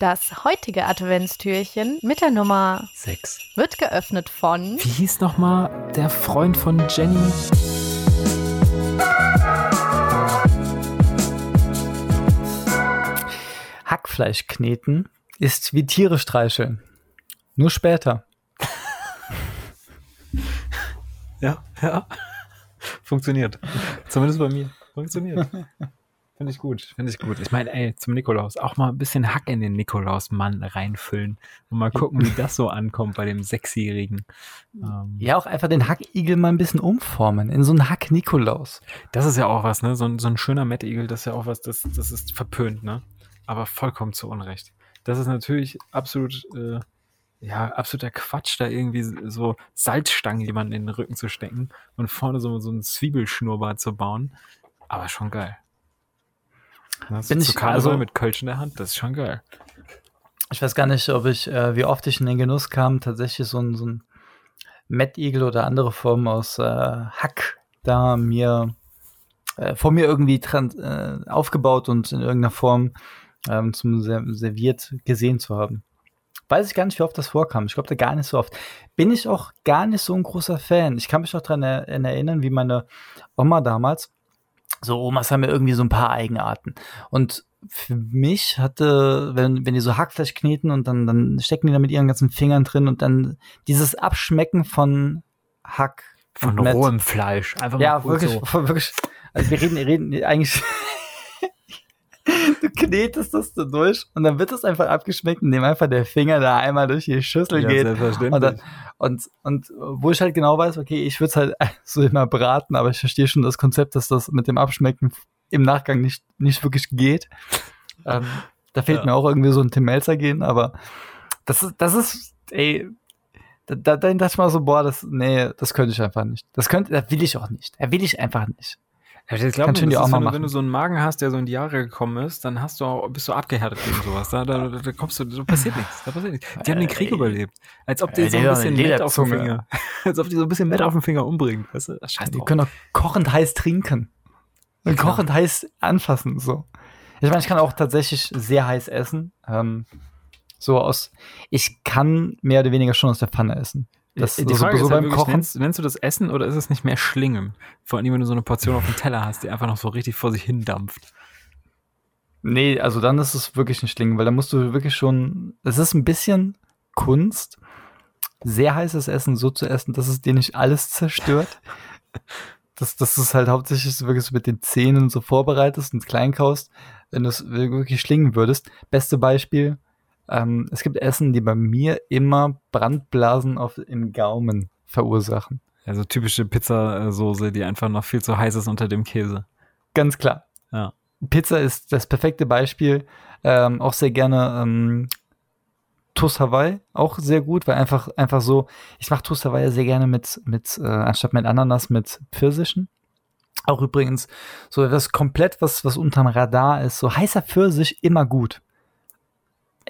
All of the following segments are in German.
Das heutige Adventstürchen mit der Nummer 6 wird geöffnet von. Wie hieß nochmal der Freund von Jenny? Hackfleisch kneten ist wie Tiere streicheln. Nur später. Ja, ja. Funktioniert. Zumindest bei mir. Funktioniert. Finde ich gut, finde ich gut. Ich meine, ey, zum Nikolaus auch mal ein bisschen Hack in den Nikolaus-Mann reinfüllen und mal gucken, wie das so ankommt bei dem Sechsjährigen. Ähm, ja, auch einfach den Hackigel mal ein bisschen umformen in so einen Hack-Nikolaus. Das ist ja auch was, ne? So ein, so ein schöner Mettigel, das ist ja auch was, das, das ist verpönt, ne? Aber vollkommen zu Unrecht. Das ist natürlich absolut, äh, ja, absoluter Quatsch, da irgendwie so Salzstangen jemanden in den Rücken zu stecken und vorne so, so einen Zwiebelschnurrbart zu bauen. Aber schon geil. Das Bin ich also mit Kölsch in der Hand, das ist schon geil. Ich weiß gar nicht, ob ich, äh, wie oft ich in den Genuss kam, tatsächlich so ein, so ein Mettigel oder andere Formen aus äh, Hack da mir äh, vor mir irgendwie äh, aufgebaut und in irgendeiner Form ähm, zum serviert gesehen zu haben. Weiß ich gar nicht, wie oft das vorkam. Ich glaube, gar nicht so oft. Bin ich auch gar nicht so ein großer Fan. Ich kann mich auch daran erinnern, wie meine Oma damals so Omas haben ja irgendwie so ein paar Eigenarten. Und für mich hatte, wenn, wenn die so Hackfleisch kneten und dann, dann stecken die da mit ihren ganzen Fingern drin und dann dieses Abschmecken von Hack. Von rohem Fleisch. Einfach mal ja, wirklich, so. wirklich. Also wir reden, reden eigentlich du knetest das so durch und dann wird es einfach abgeschmeckt, indem einfach der Finger da einmal durch die Schüssel ja, geht. Und, dann, und, und wo ich halt genau weiß, okay, ich würde es halt so immer braten, aber ich verstehe schon das Konzept, dass das mit dem Abschmecken im Nachgang nicht, nicht wirklich geht. Ähm, da fehlt ja. mir auch irgendwie so ein Tim Melzer gehen, aber das ist, das ist, ey, da, da, da dachte ich mal so, boah, das, nee, das könnte ich einfach nicht. Das könnte, das will ich auch nicht. Er will ich einfach nicht. Ja, ich glaube, das auch ist, wenn, wenn, du so einen Magen hast, der so in die Jahre gekommen ist, dann hast du auch, bist du abgehärtet gegen sowas. Da, da, da kommst du, da passiert nichts. Da passiert nichts. Die haben den Krieg äh, überlebt. Als ob die äh, so ein bisschen Met auf dem Finger, als ob die so ein bisschen Met auf dem Finger umbringen. Weißt du? Scheiß die können auch kochend heiß trinken. Und ja. kochend heiß anfassen, so. Ich meine, ich kann auch tatsächlich sehr heiß essen. Ähm, so aus, ich kann mehr oder weniger schon aus der Pfanne essen. Das die Frage so, so ist beim Kochen. Nennst, nennst, du das Essen oder ist es nicht mehr Schlingen? Vor allem, wenn du so eine Portion auf dem Teller hast, die einfach noch so richtig vor sich hin dampft. Nee, also dann ist es wirklich ein Schlingen, weil da musst du wirklich schon. Es ist ein bisschen Kunst, sehr heißes Essen so zu essen, dass es dir nicht alles zerstört. dass, dass du es halt hauptsächlich wirklich so mit den Zähnen so vorbereitest und klein kaust, wenn du es wirklich schlingen würdest. Beste Beispiel, ähm, es gibt Essen, die bei mir immer Brandblasen auf, im Gaumen verursachen. Also typische Pizzasoße, die einfach noch viel zu heiß ist unter dem Käse. Ganz klar. Ja. Pizza ist das perfekte Beispiel. Ähm, auch sehr gerne ähm, Toast Hawaii, auch sehr gut, weil einfach, einfach so, ich mache Toast Hawaii sehr gerne mit, mit äh, anstatt mit Ananas, mit Pfirsichen. Auch übrigens so etwas komplett, was, was unterm Radar ist. So heißer Pfirsich immer gut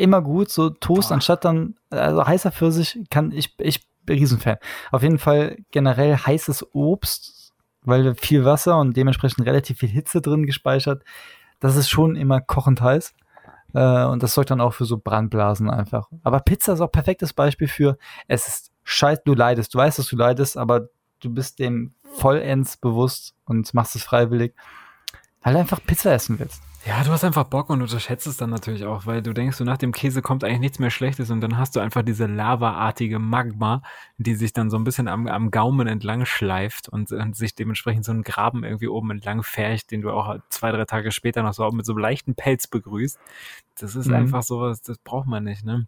immer gut, so Toast Boah. anstatt dann, also heißer Pfirsich kann ich, ich bin Riesenfan. Auf jeden Fall generell heißes Obst, weil viel Wasser und dementsprechend relativ viel Hitze drin gespeichert. Das ist schon immer kochend heiß. Äh, und das sorgt dann auch für so Brandblasen einfach. Aber Pizza ist auch perfektes Beispiel für, es ist scheiße, du leidest. Du weißt, dass du leidest, aber du bist dem vollends bewusst und machst es freiwillig, weil du einfach Pizza essen willst. Ja, du hast einfach Bock und unterschätzt es dann natürlich auch, weil du denkst, so nach dem Käse kommt eigentlich nichts mehr Schlechtes und dann hast du einfach diese lavaartige Magma, die sich dann so ein bisschen am, am Gaumen entlang schleift und, und sich dementsprechend so einen Graben irgendwie oben entlang färcht, den du auch zwei, drei Tage später noch so mit so einem leichten Pelz begrüßt. Das ist mhm. einfach sowas, das braucht man nicht, ne?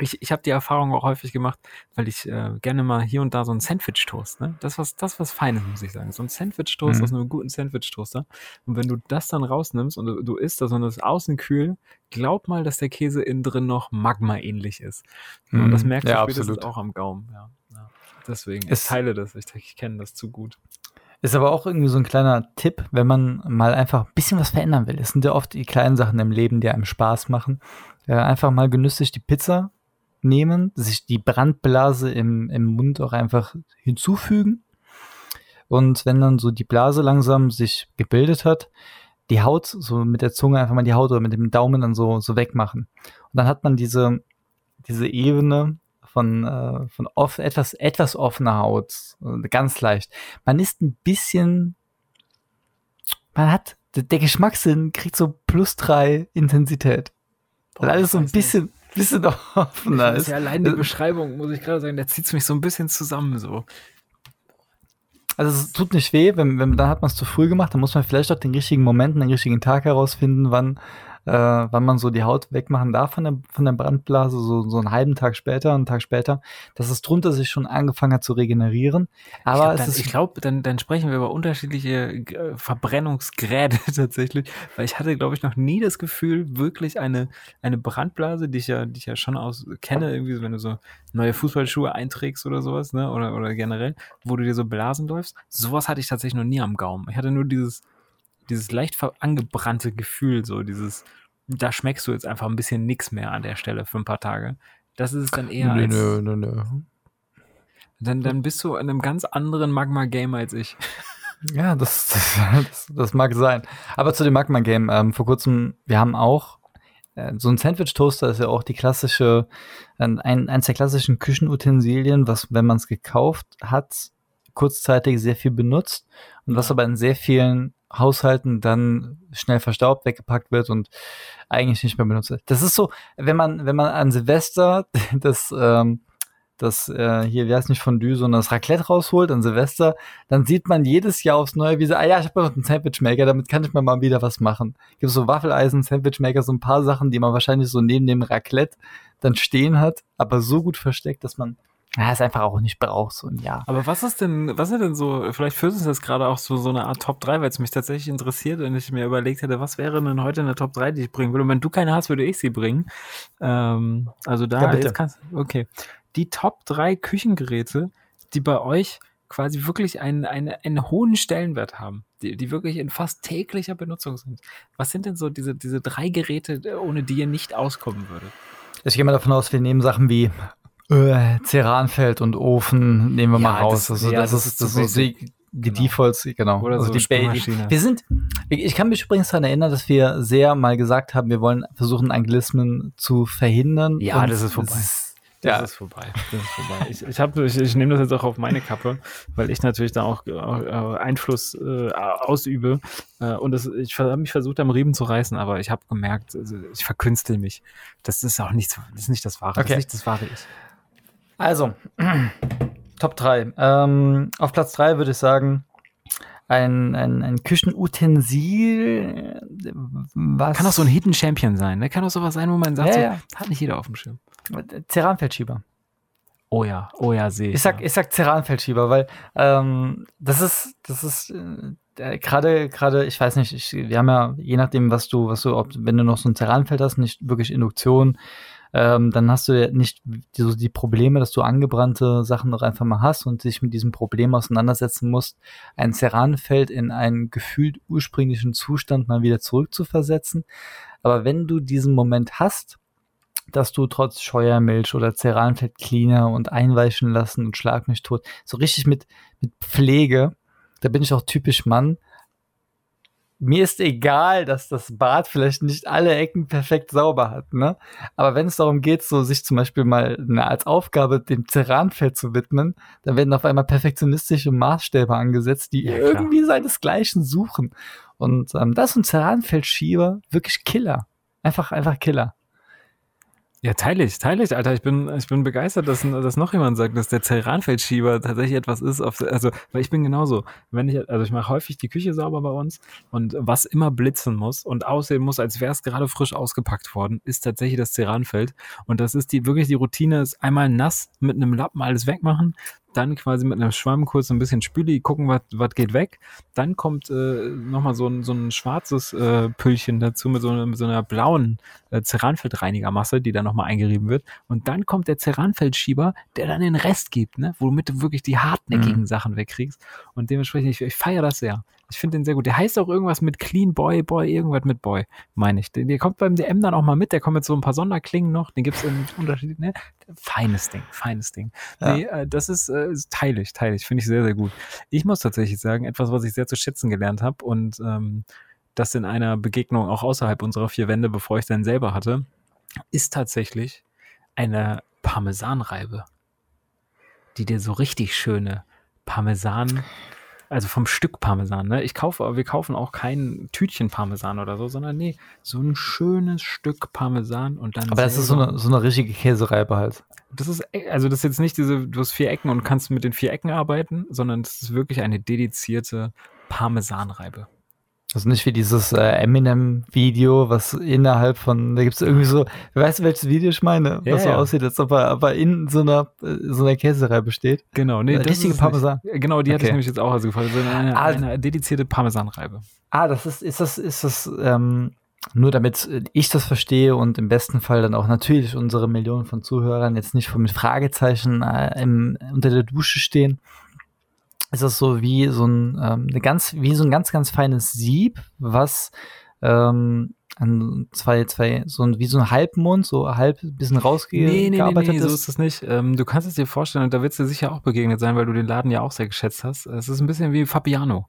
Ich, ich habe die Erfahrung auch häufig gemacht, weil ich äh, gerne mal hier und da so ein Sandwich-Toast, ne? Das was, das was Feines, muss ich sagen. So ein Sandwich-Toast mhm. aus einem guten Sandwich-Toaster. Und wenn du das dann rausnimmst und du, du isst das und das ist außen kühl, glaub mal, dass der Käse innen drin noch Magma-ähnlich ist. Mhm. Und das mhm. merkst du ja, spätestens auch am Gaumen, ja. ja. Deswegen, ich teile das, ich, ich kenne das zu gut. Ist aber auch irgendwie so ein kleiner Tipp, wenn man mal einfach ein bisschen was verändern will. Es sind ja oft die kleinen Sachen im Leben, die einem Spaß machen. Äh, einfach mal genüsslich die Pizza nehmen, sich die Brandblase im, im Mund auch einfach hinzufügen. Und wenn dann so die Blase langsam sich gebildet hat, die Haut so mit der Zunge einfach mal die Haut oder mit dem Daumen dann so, so wegmachen. Und dann hat man diese, diese Ebene von, äh, von off, etwas, etwas offener Haut, äh, ganz leicht. Man ist ein bisschen, man hat, der, der Geschmackssinn kriegt so plus drei Intensität. Boah, alles so ein bisschen, bisschen offener Das ist. ja allein die Beschreibung, muss ich gerade sagen, da zieht es mich so ein bisschen zusammen so. Also es tut nicht weh, wenn, wenn dann hat man es zu früh gemacht, dann muss man vielleicht auch den richtigen Moment, den richtigen Tag herausfinden, wann, äh, wann man so die Haut wegmachen darf von der, von der Brandblase, so, so einen halben Tag später, einen Tag später, dass es drunter sich schon angefangen hat zu regenerieren. Aber ich glaube, dann, glaub, dann, dann sprechen wir über unterschiedliche äh, Verbrennungsgräde tatsächlich, weil ich hatte, glaube ich, noch nie das Gefühl, wirklich eine, eine Brandblase, die ich ja, die ich ja schon aus kenne, irgendwie, so, wenn du so neue Fußballschuhe einträgst oder sowas, ne, oder, oder generell, wo du dir so Blasen läufst, sowas hatte ich tatsächlich noch nie am Gaumen. Ich hatte nur dieses, dieses leicht angebrannte Gefühl, so dieses, da schmeckst du jetzt einfach ein bisschen nix mehr an der Stelle für ein paar Tage. Das ist es dann eher als, nö, nö, nö. dann, dann bist du in einem ganz anderen Magma-Game als ich. Ja, das, das, das, mag sein. Aber zu dem Magma-Game, ähm, vor kurzem, wir haben auch äh, so ein Sandwich-Toaster ist ja auch die klassische, ein, eins der klassischen Küchenutensilien, was, wenn man es gekauft hat, kurzzeitig sehr viel benutzt und was aber in sehr vielen Haushalten dann schnell verstaubt, weggepackt wird und eigentlich nicht mehr benutzt wird. Das ist so, wenn man, wenn man an Silvester das, ähm, das äh, hier, wie heißt nicht Fondue, sondern das Raclette rausholt an Silvester, dann sieht man jedes Jahr aufs Neue, wie so, ah ja, ich habe noch einen Sandwichmaker, damit kann ich mir mal wieder was machen. Gibt so Waffeleisen, Sandwichmaker, so ein paar Sachen, die man wahrscheinlich so neben dem Raclette dann stehen hat, aber so gut versteckt, dass man ja, es einfach auch nicht braucht, so ein Jahr. Aber was ist denn, was ist denn so, vielleicht führt uns das gerade auch so, so eine Art Top 3, weil es mich tatsächlich interessiert und ich mir überlegt hätte, was wäre denn heute eine Top 3, die ich bringen würde? Und wenn du keine hast, würde ich sie bringen. Ähm, also da, Ja, bitte. jetzt kannst okay. Die Top 3 Küchengeräte, die bei euch quasi wirklich einen, einen, einen hohen Stellenwert haben, die, die wirklich in fast täglicher Benutzung sind. Was sind denn so diese, diese drei Geräte, ohne die ihr nicht auskommen würdet? Ich gehe mal davon aus, wir nehmen Sachen wie äh, Ceranfeld und Ofen, nehmen wir Ja, mal raus. das- also ja, das, das ist, das ist so die, die Genau. Defaults, genau. Oder also so die Ba- Spülmaschine. Wir sind, ich kann mich übrigens daran erinnern, dass wir sehr mal gesagt haben, wir wollen versuchen, Anglismen zu verhindern. Ja, das ist vorbei. ist- Das Ja, ist vorbei. Das ist vorbei. Ich, ich, hab, ich, ich nehme das jetzt auch auf meine Kappe, weil ich natürlich da auch äh, Einfluss äh, ausübe. Äh, und das, ich habe mich versucht, am Riemen zu reißen, aber ich habe gemerkt, also ich verkünstel mich. Das ist auch nichts, das ist nicht das Wahre. Das Okay. ist nicht das wahre Ich. Also, Top 3. Ähm, auf Platz 3 würde ich sagen, ein, ein, ein Küchenutensil, äh, was. Kann auch so ein Hidden Champion sein. Ne? Kann auch sowas sein, wo man sagt, Ja, so, ja. hat nicht jeder auf dem Schirm. Ceranfeldschieber. Oh ja, oh ja, sehe ich. Ich sag, ja. ich sag Ceranfeldschieber, weil ähm, das ist, das ist äh, gerade, gerade, ich weiß nicht, ich, wir haben ja, je nachdem, was du, was du, ob, wenn du noch so ein Ceranfeld hast, nicht wirklich Induktion, ähm, dann hast du ja nicht die, so die Probleme, dass du angebrannte Sachen noch einfach mal hast und dich mit diesem Problem auseinandersetzen musst, ein Ceranfeld in einen gefühlt ursprünglichen Zustand mal wieder zurückzuversetzen. Aber wenn du diesen Moment hast, dass du trotz Scheuermilch oder Ceranfeld Cleaner und einweichen lassen und schlag mich tot, so richtig mit, mit Pflege, da bin ich auch typisch Mann. Mir ist egal, dass das Bad vielleicht nicht alle Ecken perfekt sauber hat, ne? Aber wenn es darum geht, so sich zum Beispiel mal na, als Aufgabe dem Ceranfeld zu widmen, dann werden auf einmal perfektionistische Maßstäbe angesetzt, die Ja, irgendwie seinesgleichen suchen. Und ähm, das ist ein Ceranfeldschieber wirklich Killer. Einfach, einfach Killer. Ja, teile ich, teile ich, Alter. Ich bin, ich bin begeistert, dass, dass noch jemand sagt, dass der Ceranfeldschieber tatsächlich etwas ist. Auf, also, weil ich bin genauso. Wenn ich, also ich mache häufig die Küche sauber bei uns und was immer blitzen muss und aussehen muss, als wäre es gerade frisch ausgepackt worden, ist tatsächlich das Ceranfeld. Und das ist die, wirklich die Routine, ist einmal nass mit einem Lappen alles wegmachen, dann quasi mit einem Schwamm kurz ein bisschen Spüli, gucken, was was geht weg. Dann kommt äh, nochmal so ein, so ein schwarzes äh, Püllchen dazu mit so, einer- mit so einer blauen äh, Ceranfeldreinigermasse, die dann nochmal eingerieben wird. Und dann kommt der Ceranfeldschieber, der dann den Rest gibt, ne? womit du wirklich die hartnäckigen Mhm. Sachen wegkriegst. Und dementsprechend, ich, ich feiere das sehr. Ich finde den sehr gut. Der heißt auch irgendwas mit Clean Boy, Boy, irgendwas mit Boy, meine ich. Der, der kommt beim DM dann auch mal mit, der kommt mit so ein paar Sonderklingen noch, den gibt's in Unterschied, ne? Feines Ding, feines Ding. Ja. Nee, äh, das ist, äh, teilig, teilig, finde ich sehr, sehr gut. Ich muss tatsächlich sagen, etwas, was ich sehr zu schätzen gelernt habe und ähm, das in einer Begegnung auch außerhalb unserer vier Wände, bevor ich dann selber hatte, ist tatsächlich eine Parmesanreibe, die dir so richtig schöne Parmesan, also vom Stück Parmesan, ne? Ich kaufe, wir kaufen auch kein Tütchen Parmesan oder so, sondern nee, so ein schönes Stück Parmesan und dann. Aber das ist so eine, so eine richtige Käsereibe halt. das ist, e- also das ist jetzt nicht diese, du hast vier Ecken und kannst mit den vier Ecken arbeiten, sondern das ist wirklich eine dedizierte Parmesanreibe. Also nicht wie dieses äh, Eminem-Video, was innerhalb von, da gibt es irgendwie so, weißt du, welches Video ich meine? Ja, was so ja. aussieht, als ob er aber in so einer, äh, so einer Käsereibe steht. Genau, nee, Äh, das richtige Parmesan. Nicht. Genau, die hatte ich Okay. nämlich jetzt auch also gefragt. So eine, Ah, eine dedizierte Parmesanreibe. Ah, das ist, ist das, ist das, ähm, nur damit ich das verstehe und im besten Fall dann auch natürlich unsere Millionen von Zuhörern jetzt nicht mit Fragezeichen äh, im, unter der Dusche stehen. Ist das so wie so ein, ähm, eine ganz, wie so ein ganz, ganz feines Sieb, was ähm, an zwei, zwei, so ein, wie so ein Halbmond, so halb ein bisschen rausgearbeitet Nee, nee, nee, nee, so ist. das nicht. Ähm, du kannst es dir vorstellen, und da wird es dir sicher auch begegnet sein, weil du den Laden ja auch sehr geschätzt hast. Es ist ein bisschen wie Fabiano.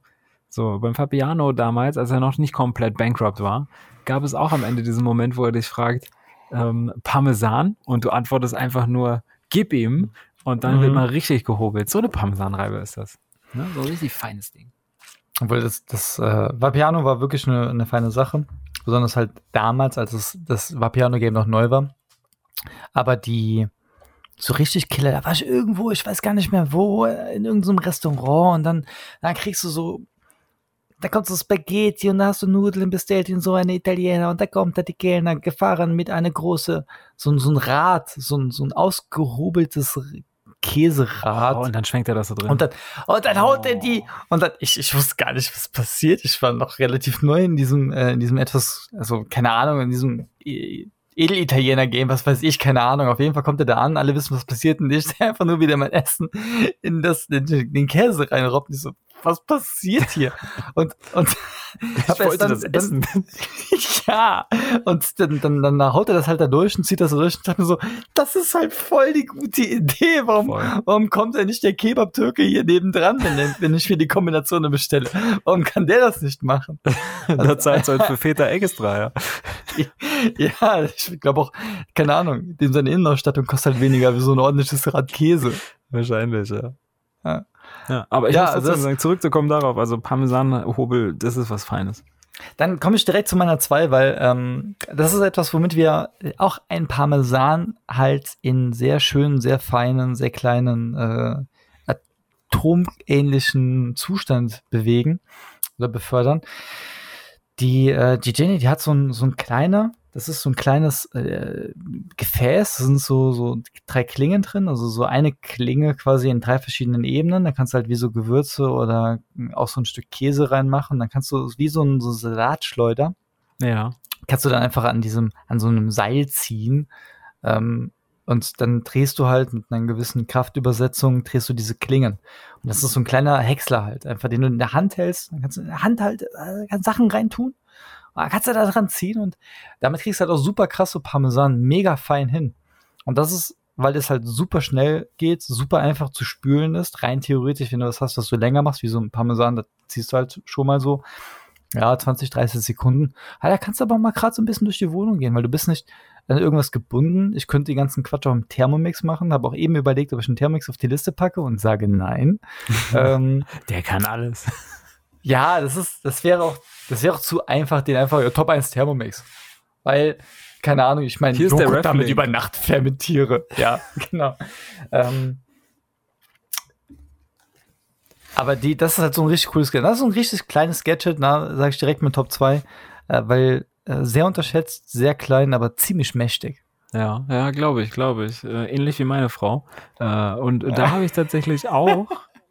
So, beim Fabiano damals, als er noch nicht komplett bankrupt war, gab es auch am Ende diesen Moment, wo er dich fragt, ähm, Parmesan, und du antwortest einfach nur, gib ihm, und dann Mhm. wird mal richtig gehobelt. So eine Parmesanreibe ist das. Ne? So richtig feines Ding. Obwohl das, das äh, Vapiano war wirklich eine, eine feine Sache. Besonders halt damals, als es, das Vapiano-Game noch neu war. Aber die so richtig Killer, da war ich irgendwo, ich weiß gar nicht mehr wo, in irgendeinem Restaurant und dann, dann kriegst du so, da kommt so Spaghetti und da hast du Nudeln bestellt in so eine Italiener und da kommt da die Kellner gefahren mit einer große, so, ein- so ein Rad, so ein, so ein ausgehobeltes Käserad. Oh, und dann schwenkt er das so drin. Und dann, und dann haut er die. Und dann, ich, ich wusste gar nicht, was passiert. Ich war noch relativ neu in diesem, äh, in diesem etwas, also keine Ahnung, in diesem äh, Edel-Italiener-Game, was weiß ich, keine Ahnung. Auf jeden Fall kommt er da an, alle wissen, was passiert. Und ich einfach nur wieder mein Essen in das, in den Käse reinrobbt. Ich so, was passiert hier? Und, und hab erst dann- dann- ja, und dann, dann, dann haut er das halt da durch und zieht das durch und sagt mir so, das ist halt voll die gute Idee. Warum, Voll. warum kommt denn nicht der Kebab-Türke hier nebendran, wenn, wenn ich mir die Kombination bestelle? Warum kann der das nicht machen? da zahlt halt für Väter extra, ja. Ja, ich glaube auch, keine Ahnung, dem seine Innenausstattung kostet halt weniger wie so ein ordentliches Rad Käse. Wahrscheinlich, ja. Ja. Ja, aber ich Ja, muss also trotzdem sagen, zurückzukommen darauf, also Parmesanhobel, das ist was Feines. Dann komme ich direkt zu meiner zwei, weil ähm, das ist etwas, womit wir auch ein Parmesan halt in sehr schönen, sehr feinen, sehr kleinen, äh, atomähnlichen Zustand bewegen oder befördern. Die, äh, die Jenny, die hat so ein, so ein kleiner, das ist so ein kleines äh, Gefäß, da sind so, so drei Klingen drin, also so eine Klinge quasi in drei verschiedenen Ebenen. Da kannst du halt wie so Gewürze oder auch so ein Stück Käse reinmachen. Dann kannst du wie so ein so Salatschleuder, Ja. kannst du dann einfach an diesem, an so einem Seil ziehen. Ähm, und dann drehst du halt mit einer gewissen Kraftübersetzung, drehst du diese Klingen. Und das ist so ein kleiner Häcksler halt, einfach den du in der Hand hältst. Dann kannst du in der Hand halt äh, Sachen reintun. Und dann kannst du da dran ziehen und damit kriegst du halt auch super krasse Parmesan mega fein hin. Und das ist, weil es halt super schnell geht, super einfach zu spülen ist. Rein theoretisch, wenn du was hast, was du länger machst, wie so ein Parmesan, da ziehst du halt schon mal so, ja, 20, 30 Sekunden. Ja, da kannst du aber mal gerade so ein bisschen durch die Wohnung gehen, weil du bist nicht an irgendwas gebunden. Ich könnte den ganzen Quatsch auch im Thermomix machen, habe auch eben überlegt, ob ich einen Thermomix auf die Liste packe und sage nein. ähm, Der kann alles. Ja, das ist, das wäre auch, das wäre auch zu einfach, den einfach ja, Top 1 Thermomix. Weil, keine Ahnung, ich meine, Hier ist der Joghurt damit über Nacht fermentiere. Ja, genau. Ähm, aber die, das ist halt so ein richtig cooles Gadget. Das ist so ein richtig kleines Gadget, na, sage ich direkt mit Top 2, äh, weil äh, sehr unterschätzt, sehr klein, aber ziemlich mächtig. Ja, ja, glaube ich, glaube ich. Äh, ähnlich wie meine Frau. Äh, und da habe ich tatsächlich auch.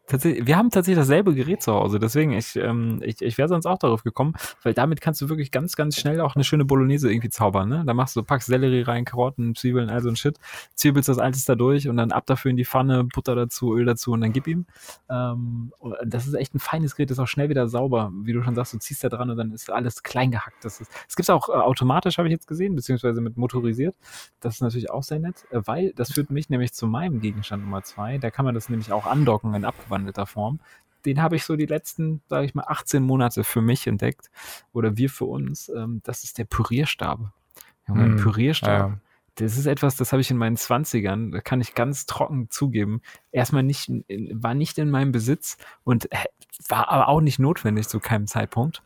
Tatsächlich, wir haben tatsächlich dasselbe Gerät zu Hause, deswegen ich, ähm, ich, ich wäre sonst auch darauf gekommen, weil damit kannst du wirklich ganz, ganz schnell auch eine schöne Bolognese irgendwie zaubern. Ne? Da machst du, packst Sellerie rein, Karotten, Zwiebeln, all so ein Shit, zwiebelst das alles da durch und dann ab dafür in die Pfanne, Butter dazu, Öl dazu und dann gib ihm. Ähm, und das ist echt ein feines Gerät, ist auch schnell wieder sauber. Wie du schon sagst, du ziehst da dran und dann ist alles klein gehackt. Das ist, es gibt auch äh, automatisch, habe ich jetzt gesehen, beziehungsweise mit motorisiert. Das ist natürlich auch sehr nett, äh, weil das führt mich nämlich zu meinem Gegenstand Nummer zwei. Da kann man das nämlich auch andocken in abgewandelter Form. den habe ich so die letzten, sage ich mal, 18 Monate für mich entdeckt oder wir für uns. Ähm, das ist der Pürierstab. Junge, Hm, Pürierstab. ja. Das ist etwas, das habe ich in meinen 20ern, da kann ich ganz trocken zugeben, erstmal nicht, war nicht in meinem Besitz und war aber auch nicht notwendig zu keinem Zeitpunkt.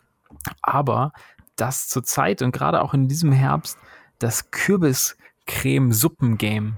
Aber das zur Zeit und gerade auch in diesem Herbst, das Kürbiscreme-Suppen-Game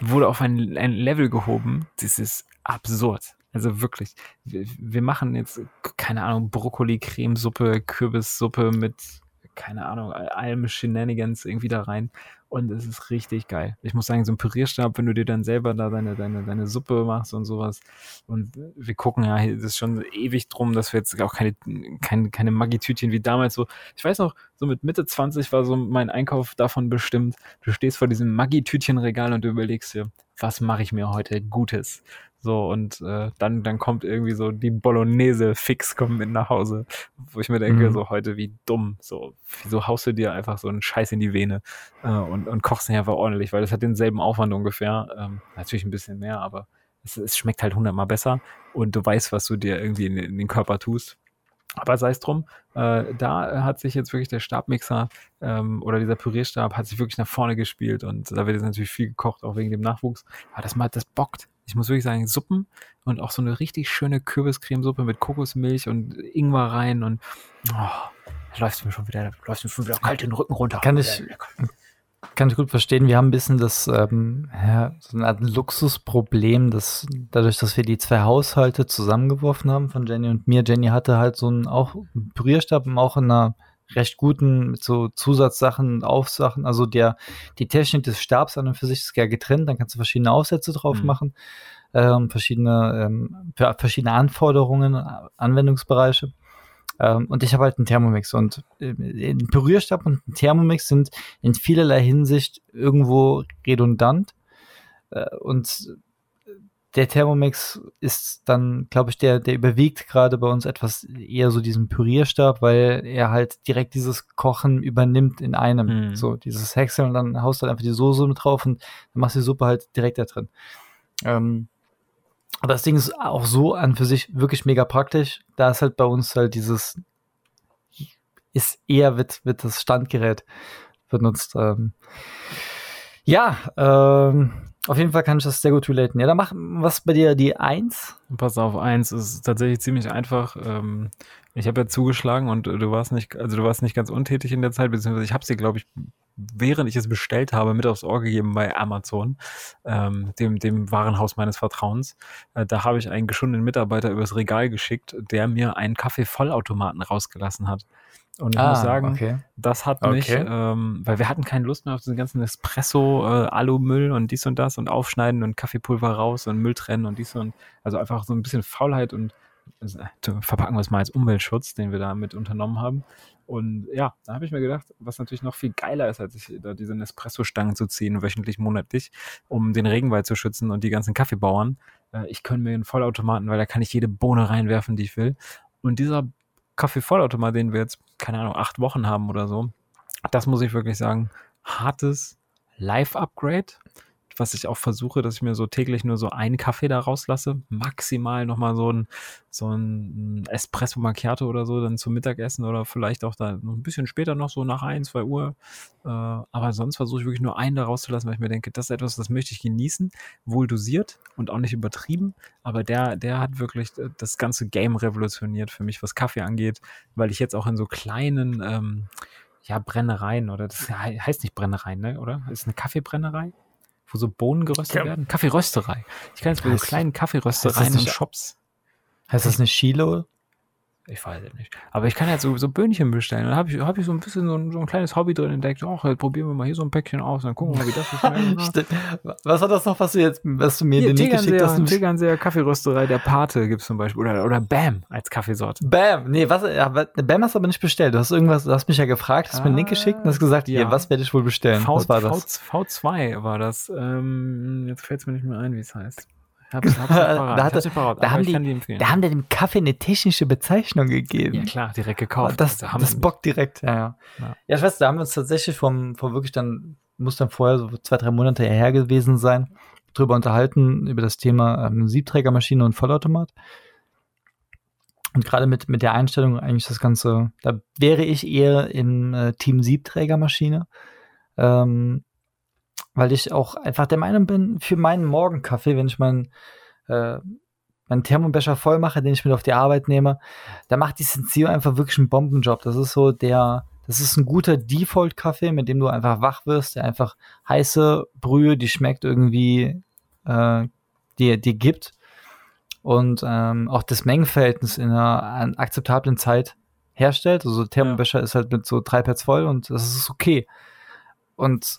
wurde auf ein, ein Level gehoben. Das ist absurd. Also wirklich. Wir, wir machen jetzt, keine Ahnung, Brokkoli-Cremesuppe, Kürbissuppe mit, keine Ahnung, allem Shenanigans irgendwie da rein. Und es ist richtig geil. Ich muss sagen, so ein Pürierstab, wenn du dir dann selber da deine, deine, deine Suppe machst und sowas. Und wir gucken ja, es ist schon ewig drum, dass wir jetzt auch keine, keine, keine Maggi-Tütchen wie damals so. Ich weiß noch, so mit Mitte 20 war so mein Einkauf davon bestimmt. Du stehst vor diesem Maggi-Tütchenregal und du überlegst dir, was mache ich mir heute Gutes? So, und äh, dann, dann kommt irgendwie so die Bolognese fix kommt mit nach Hause, wo ich mir denke, Mhm. so heute wie dumm. So, wieso haust du dir einfach so einen Scheiß in die Vene äh, und, und kochst ihn einfach ordentlich, weil das hat denselben Aufwand ungefähr. Ähm, natürlich ein bisschen mehr, aber es, es schmeckt halt hundertmal besser und du weißt, was du dir irgendwie in, in den Körper tust. Aber sei es drum, äh, da hat sich jetzt wirklich der Stabmixer ähm, oder dieser Pürierstab hat sich wirklich nach vorne gespielt und da wird jetzt natürlich viel gekocht, auch wegen dem Nachwuchs. Aber das mal, das bockt. Ich muss wirklich sagen, Suppen und auch so eine richtig schöne Kürbiscremesuppe mit Kokosmilch und Ingwer rein und oh, da läuft mir schon wieder, läuft mir schon wieder kalt den Rücken runter. Kann ich- Kann ich gut verstehen. Wir haben ein bisschen das, ähm, ja, so eine Art Luxusproblem, dass dadurch, dass wir die zwei Haushalte zusammengeworfen haben von Jenny und mir, Jenny hatte halt so einen auch einen Pürierstab und auch in einer recht guten mit so Zusatzsachen, Aufsachen. Also der, die Technik des Stabs an und für sich ist ja getrennt, dann kannst du verschiedene Aufsätze drauf Mhm. machen, ähm, verschiedene, ähm, für verschiedene Anforderungen, Anwendungsbereiche. Ähm, und ich habe halt einen Thermomix und äh, ein Pürierstab und ein Thermomix sind in vielerlei Hinsicht irgendwo redundant. Äh, und der Thermomix ist dann, glaube ich, der, der überwiegt gerade bei uns etwas eher so diesen Pürierstab, weil er halt direkt dieses Kochen übernimmt in einem. Mhm. So, dieses Häckseln und dann haust du halt einfach die Soße mit drauf und dann machst du die Suppe halt direkt da drin. Ähm, aber das Ding ist auch so an für sich wirklich mega praktisch. Da ist halt bei uns halt dieses, ist eher wird, wird das Standgerät benutzt. Ähm, ja, ähm, auf jeden Fall kann ich das sehr gut relaten. Ja, dann mach was bei dir die Eins. Pass auf, eins ist tatsächlich ziemlich einfach. Ähm, ich habe ja zugeschlagen und du warst nicht, also du warst nicht ganz untätig in der Zeit, beziehungsweise ich habe sie, glaube ich, während ich es bestellt habe, mit aufs Ohr gegeben bei Amazon, ähm, dem, dem Warenhaus meines Vertrauens. Äh, da habe ich einen geschundenen Mitarbeiter übers Regal geschickt, der mir einen Kaffeevollautomaten rausgelassen hat. Und ich muss sagen, Ah, okay. das hat Okay. mich, ähm, weil wir hatten keine Lust mehr auf diesen ganzen Espresso, äh, Alumüll und dies und das und Aufschneiden und Kaffeepulver raus und Müll trennen und dies und also einfach so ein bisschen Faulheit und äh, verpacken wir es mal als Umweltschutz, den wir damit unternommen haben. Und ja, da habe ich mir gedacht, was natürlich noch viel geiler ist, als sich da diese Nespresso-Stangen zu ziehen, wöchentlich, monatlich, um den Regenwald zu schützen und die ganzen Kaffeebauern. Äh, ich könnte mir einen Vollautomaten, weil da kann ich jede Bohne reinwerfen, die ich will. Und dieser Kaffeevollautomat, den wir jetzt, keine Ahnung, acht Wochen haben oder so, das muss ich wirklich sagen, hartes Live-Upgrade, was ich auch versuche, dass ich mir so täglich nur so einen Kaffee da rauslasse, maximal nochmal so ein, so ein Espresso Macchiato oder so dann zum Mittagessen oder vielleicht auch da noch ein bisschen später noch so nach 1, 2 Uhr. Äh, aber sonst versuche ich wirklich nur einen da rauszulassen, weil ich mir denke, das ist etwas, das möchte ich genießen, wohl dosiert und auch nicht übertrieben, aber der, der hat wirklich äh, das ganze Game revolutioniert für mich, was Kaffee angeht, weil ich jetzt auch in so kleinen, ähm, ja, Brennereien oder das he- heißt nicht Brennereien, ne, oder? Ist eine Kaffeebrennerei? Wo so Bohnen geröstet Ja. werden? Kaffeerösterei. Ich kann jetzt bei so kleinen Kaffeeröstereien und Shops. Heißt das nicht Chilo? Ich weiß es nicht. Aber ich kann jetzt so, so Böhnchen bestellen. Und da habe ich, hab ich so ein bisschen so ein, so ein kleines Hobby drin entdeckt. Ach, jetzt probieren wir mal hier so ein Päckchen aus, dann gucken wir mal, wie das. Stimmt. Was war das noch, was du jetzt, was du mir in Hier, den Link geschickt hast? Tegernseer, Kaffeerösterei, der Pate gibt es zum Beispiel. Oder, oder Bam als Kaffeesorte. Bam! Nee, was, ja, Bam hast du aber nicht bestellt. Du hast irgendwas, du hast mich ja gefragt, hast mir einen Link Ah, geschickt und hast gesagt, ja. hier, was werde ich wohl bestellen? V, was war das? V, V2 war das. Ähm, jetzt fällt es mir nicht mehr ein, wie es heißt. Hab's, hab's Da hatte- haben die- die. Da haben wir dem Kaffee eine technische Bezeichnung gegeben. ja klar, direkt gekauft. Das, Also das sie- bockt direkt, ja, ja. Ja. Ja, ich weiß, da haben wir uns tatsächlich vom, vor wirklich dann, muss dann vorher so zwei, drei Monate her gewesen sein, drüber unterhalten, über das Thema ähm, Siebträgermaschine und Vollautomat. Und gerade mit, mit der Einstellung eigentlich das Ganze, da wäre ich eher im äh, Team Siebträgermaschine. Ähm, weil ich auch einfach der Meinung bin, für meinen Morgenkaffee, wenn ich meinen, äh, meinen Thermobecher voll mache, den ich mit auf die Arbeit nehme, da macht die Senseo einfach wirklich einen Bombenjob. Das ist so der, das ist ein guter Default-Kaffee, mit dem du einfach wach wirst, der einfach heiße Brühe, die schmeckt irgendwie, äh, dir, dir gibt und ähm, auch das Mengenverhältnis in einer akzeptablen Zeit herstellt. Also Thermobecher ja. ist halt mit so drei Pads voll und das ist okay. Und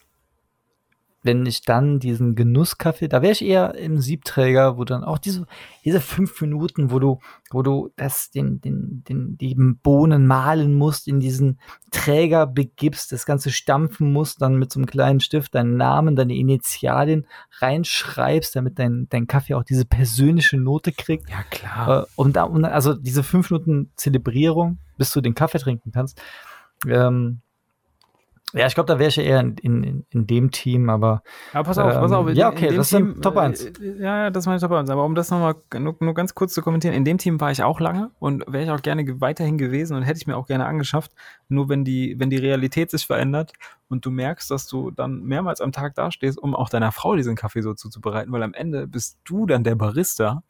wenn ich dann diesen Genusskaffee, da wäre ich eher im Siebträger, wo dann auch diese, diese fünf Minuten, wo du, wo du das, den, den, den, die Bohnen mahlen musst, in diesen Träger begibst, das Ganze stampfen musst, dann mit so einem kleinen Stift deinen Namen, deine Initialien reinschreibst, damit dein, dein Kaffee auch diese persönliche Note kriegt. Ja, klar. Äh, und da, und also diese fünf Minuten Zelebrierung, bis du den Kaffee trinken kannst, ähm, ja, ich glaube, da wäre ich ja eher in, in, in dem Team, aber. Ja, pass auf, ähm, pass auf. Ja, okay, das Team, ist Top 1. Äh, ja, ja, das ist meine Top 1. Aber um das nochmal nur, nur ganz kurz zu kommentieren, in dem Team war ich auch lange und wäre ich auch gerne weiterhin gewesen und hätte ich mir auch gerne angeschafft. Nur wenn die, wenn die Realität sich verändert und du merkst, dass du dann mehrmals am Tag dastehst, um auch deiner Frau diesen Kaffee so zuzubereiten, weil am Ende bist du dann der Barista,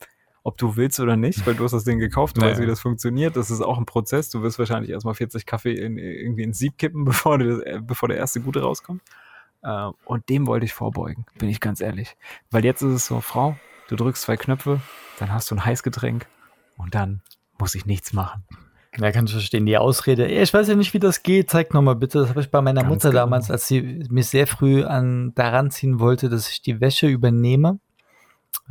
ob du willst oder nicht, weil du hast das Ding gekauft, du naja. weißt, wie das funktioniert. Das ist auch ein Prozess. Du wirst wahrscheinlich erstmal 40 Kaffee in, irgendwie ins Sieb kippen, bevor, das, äh, bevor der erste gute rauskommt. Äh, und dem wollte ich vorbeugen, bin ich ganz ehrlich. Weil jetzt ist es so, Frau, du drückst zwei Knöpfe, dann hast du ein Heißgetränk und dann muss ich nichts machen. Ja, kann ich verstehen. Die Ausrede, ich weiß ja nicht, wie das geht, zeig nochmal bitte. Das habe ich bei meiner Ganz Mutter genau. damals, als sie mich sehr früh an daran ziehen wollte, dass ich die Wäsche übernehme.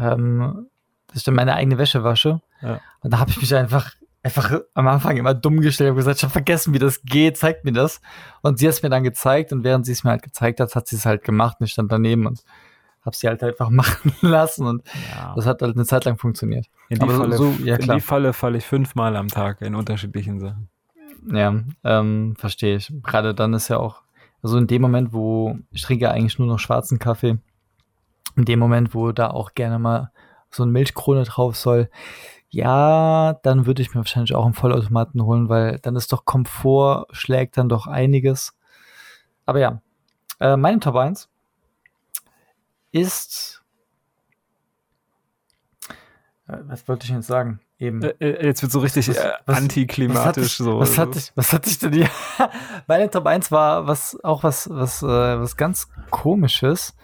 Ähm, dass ich dann meine eigene Wäsche wasche. Ja. Und da habe ich mich einfach, einfach am Anfang immer dumm gestellt und gesagt, ich habe vergessen, wie das geht, zeigt mir das. Und sie hat es mir dann gezeigt und während sie es mir halt gezeigt hat, hat sie es halt gemacht und ich stand daneben und habe sie halt einfach machen lassen und ja. das hat halt eine Zeit lang funktioniert. In die, Aber Falle, so, ja, in die Falle falle ich fünfmal am Tag in unterschiedlichen Sachen. Ja, ähm, verstehe ich. Gerade dann ist ja auch, also in dem Moment, wo ich trinke eigentlich nur noch schwarzen Kaffee, in dem Moment, wo da auch gerne mal so eine Milchkrone drauf soll, ja, dann würde ich mir wahrscheinlich auch einen Vollautomaten holen, weil dann ist doch Komfort, schlägt dann doch einiges. Aber ja, äh, meine Top 1 ist. Äh, was wollte ich jetzt sagen? Eben. Äh, äh jetzt wird so richtig was, was, antiklimatisch. Was so. Was hatte ich, was hatte ich denn hier? meine Top 1 war was, auch was, was, äh, was ganz komisches.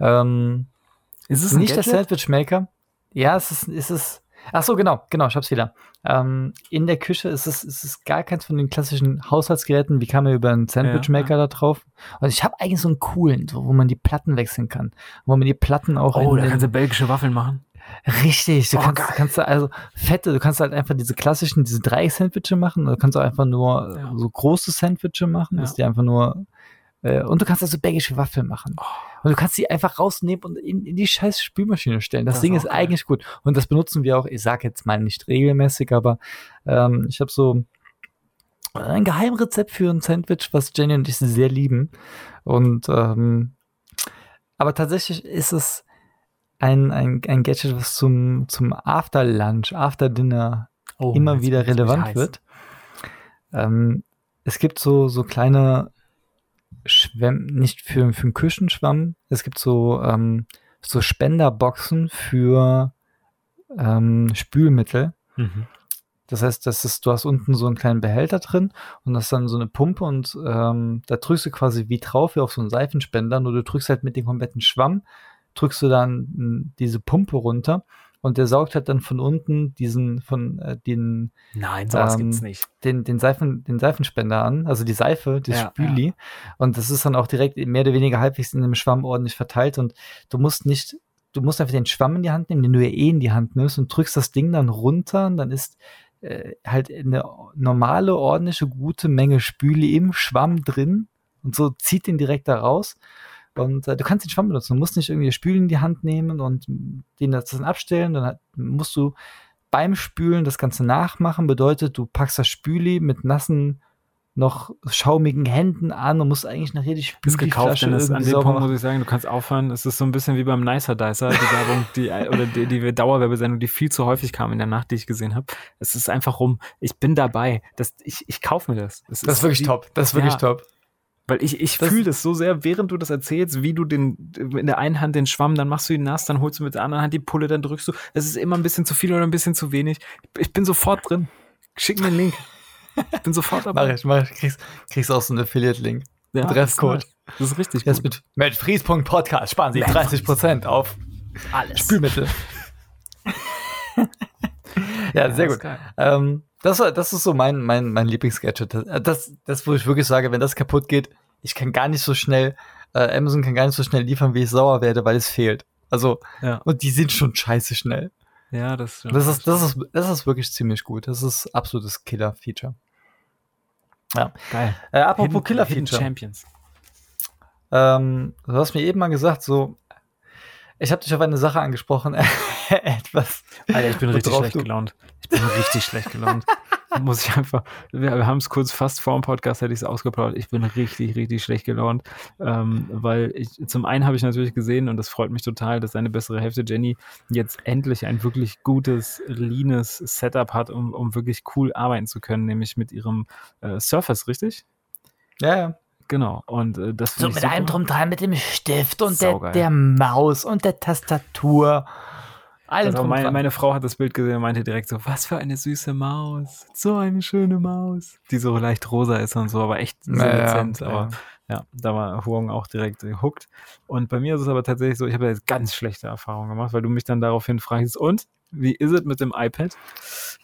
Ähm, ist es nicht Gadget? der Sandwich Maker? Ja, es ist, es ist. Ach so, genau, genau, ich hab's wieder. Ähm, in der Küche ist es, ist es gar keins von den klassischen Haushaltsgeräten. Wie kam man über einen Sandwichmaker ja, ja. da drauf? Und ich habe eigentlich so einen coolen, so, wo man die Platten wechseln kann. Wo man die Platten auch. Oh, da kannst du belgische Waffeln machen. Richtig, du oh, kannst, kannst du also fette, du kannst halt einfach diese klassischen, diese drei Sandwiche machen, oder kannst du einfach nur ja. so große Sandwiche machen, dass die einfach nur und du kannst also belgische Waffeln machen. Oh. Und du kannst sie einfach rausnehmen und in, in die scheiß Spülmaschine stellen. Das, das Ding ist, ist eigentlich gut. Und das benutzen wir auch, ich sage jetzt mal nicht regelmäßig, aber ähm, ich habe so ein Geheimrezept für ein Sandwich, was Jenny und ich sehr lieben. Und ähm, aber tatsächlich ist es ein, ein, ein Gadget, was zum, zum After-Lunch, After-Dinner oh, immer wieder relevant wird. Ähm, es gibt so, so kleine Schwämm, nicht für, für einen Küchenschwamm. Es gibt so, ähm, so Spenderboxen für ähm, Spülmittel. Mhm. Das heißt, das ist, du hast unten so einen kleinen Behälter drin und das ist dann so eine Pumpe und ähm, da drückst du quasi wie drauf, wie auf so einen Seifenspender, nur du drückst halt mit dem kompletten Schwamm, drückst du dann diese Pumpe runter und der saugt halt dann von unten diesen, von äh, den Nein, sowas ähm, gibt's nicht. Den, den, Seifen, den Seifenspender an, also die Seife, das ja, Spüli. Ja. Und das ist dann auch direkt mehr oder weniger halbwegs in dem Schwamm ordentlich verteilt. Und du musst nicht, du musst einfach den Schwamm in die Hand nehmen, den du ja eh in die Hand nimmst und drückst das Ding dann runter und dann ist äh, halt eine normale, ordentliche, gute Menge Spüli im Schwamm drin und so zieht den direkt da raus. Und äh, du kannst den Schwamm benutzen. Du musst nicht irgendwie Spülen in die Hand nehmen und den das dann abstellen. Dann musst du beim Spülen das Ganze nachmachen. Bedeutet, du packst das Spüli mit nassen noch schaumigen Händen an und musst eigentlich nachher die Ist gekauft, Spülflasche Dennis. An dem Punkt muss machen. ich sagen, du kannst aufhören. Es ist so ein bisschen wie beim Nicer Dicer, die Werbung, die, oder die, die Dauerwerbesendung, die viel zu häufig kam in der Nacht, die ich gesehen habe. Es ist einfach rum. Ich bin dabei. Das, ich, ich kaufe mir das. Es Das ist wirklich wie- top. Das ist wirklich Ja. top. Weil ich, ich Das- fühle das so sehr, während du das erzählst, wie du den, in der einen Hand den Schwamm, dann machst du ihn nass, dann holst du mit der anderen Hand die Pulle, dann drückst du. Es ist immer ein bisschen zu viel oder ein bisschen zu wenig. Ich bin sofort drin. Schick mir einen Link. Ich bin sofort dabei. Mach ich, mach ich. Kriegst, kriegst auch so einen Affiliate-Link. Ja, Dresscode. Das ist, das ist richtig Jetzt gut. mit, mit Fries.podcast sparen Sie Mit 30% auf Alles. Spülmittel. ja, sehr das gut. Ähm, das, das ist so mein, mein, mein Lieblingsgadget. Das, das, das, wo ich wirklich sage, wenn das kaputt geht, ich kann gar nicht so schnell, äh, Amazon kann gar nicht so schnell liefern, wie ich sauer werde, weil es fehlt. Also, Ja. und die sind schon scheiße schnell. Ja, das, Das ist, das ist, das ist wirklich ziemlich gut. Das ist absolutes Killer-Feature. geil. Äh, apropos Killer-Feature. Champions. Ähm, du hast mir eben mal gesagt, so, ich habe dich auf eine Sache angesprochen, etwas. Alter, ich bin richtig schlecht du- gelaunt. Ich bin richtig schlecht gelaunt. Muss ich einfach, wir, wir haben es kurz fast vor dem Podcast, hätte ich es ausgeplaudert. Ich bin richtig, richtig schlecht gelaunt. Ähm, weil ich, zum einen habe ich natürlich gesehen, und das freut mich total, dass seine bessere Hälfte Jenny jetzt endlich ein wirklich gutes, leanes Setup hat, um, um wirklich cool arbeiten zu können, nämlich mit ihrem äh, Surface, richtig? Ja, ja. Genau. Und äh, das So mit allem super. drum dran, mit dem Stift und der, Saugeil. der Maus und der Tastatur. Allem Also meine, meine Frau hat das Bild gesehen und meinte direkt so, was für eine süße Maus. So eine schöne Maus. Die so leicht rosa ist und so, aber echt sehr dezent. ja. Aber ja, da war Huang auch direkt gehuckt. Und bei mir ist es aber tatsächlich so, ich habe jetzt ganz schlechte Erfahrungen gemacht, weil du mich dann daraufhin fragst, und? Wie ist es mit dem iPad?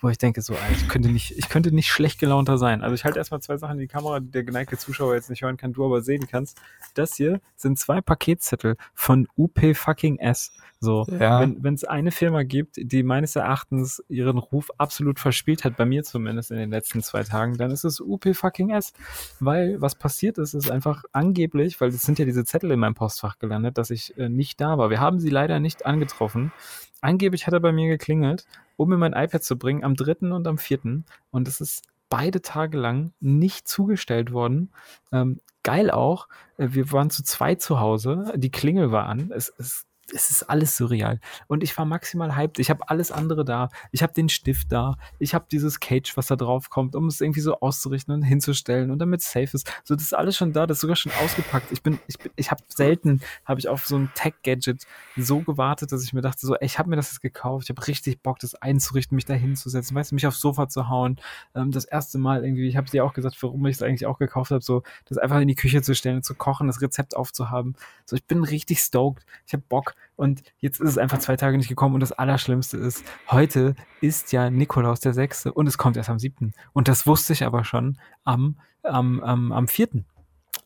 Wo ich denke so, ich könnte nicht, ich könnte nicht schlecht gelaunter sein. Also ich halte erstmal zwei Sachen in die Kamera, die der geneigte Zuschauer jetzt nicht hören kann, du aber sehen kannst. Das hier sind zwei Paketzettel von UP fucking S. So, Ja. wenn es eine Firma gibt, die meines Erachtens ihren Ruf absolut verspielt hat, bei mir zumindest in den letzten zwei Tagen, dann ist es UP fucking S. Weil was passiert ist, ist einfach angeblich, weil es sind ja diese Zettel in meinem Postfach gelandet, dass ich äh, nicht da war. Wir haben sie leider nicht angetroffen. Angeblich hat er bei mir geklingelt, um mir mein iPad zu bringen am 3. und am 4. Und es ist beide Tage lang nicht zugestellt worden. Ähm, geil auch, äh, wir waren zu zweit zu Hause, die Klingel war an. Es, es, es ist alles surreal. Und ich war maximal hyped. Ich habe alles andere da. Ich habe den Stift da. Ich habe dieses Cage, was da drauf kommt, um es irgendwie so auszurichten und hinzustellen und damit es safe ist. So, das ist alles schon da. Das ist sogar schon ausgepackt. Ich bin, ich bin, ich habe selten, habe ich auf so ein Tech-Gadget so gewartet, dass ich mir dachte, so, ey, ich habe mir das jetzt gekauft. Ich habe richtig Bock, das einzurichten, mich da hinzusetzen, weißt du, mich aufs Sofa zu hauen. Ähm, das erste Mal irgendwie, ich habe dir auch gesagt, warum ich es eigentlich auch gekauft habe, so, das einfach in die Küche zu stellen, zu kochen, das Rezept aufzuhaben. So, ich bin richtig stoked. Ich habe Bock. Und jetzt ist es einfach zwei Tage nicht gekommen. Und das Allerschlimmste ist, heute ist ja Nikolaus der Sechste und es kommt erst am siebten. Und das wusste ich aber schon am, am, am, am vierten.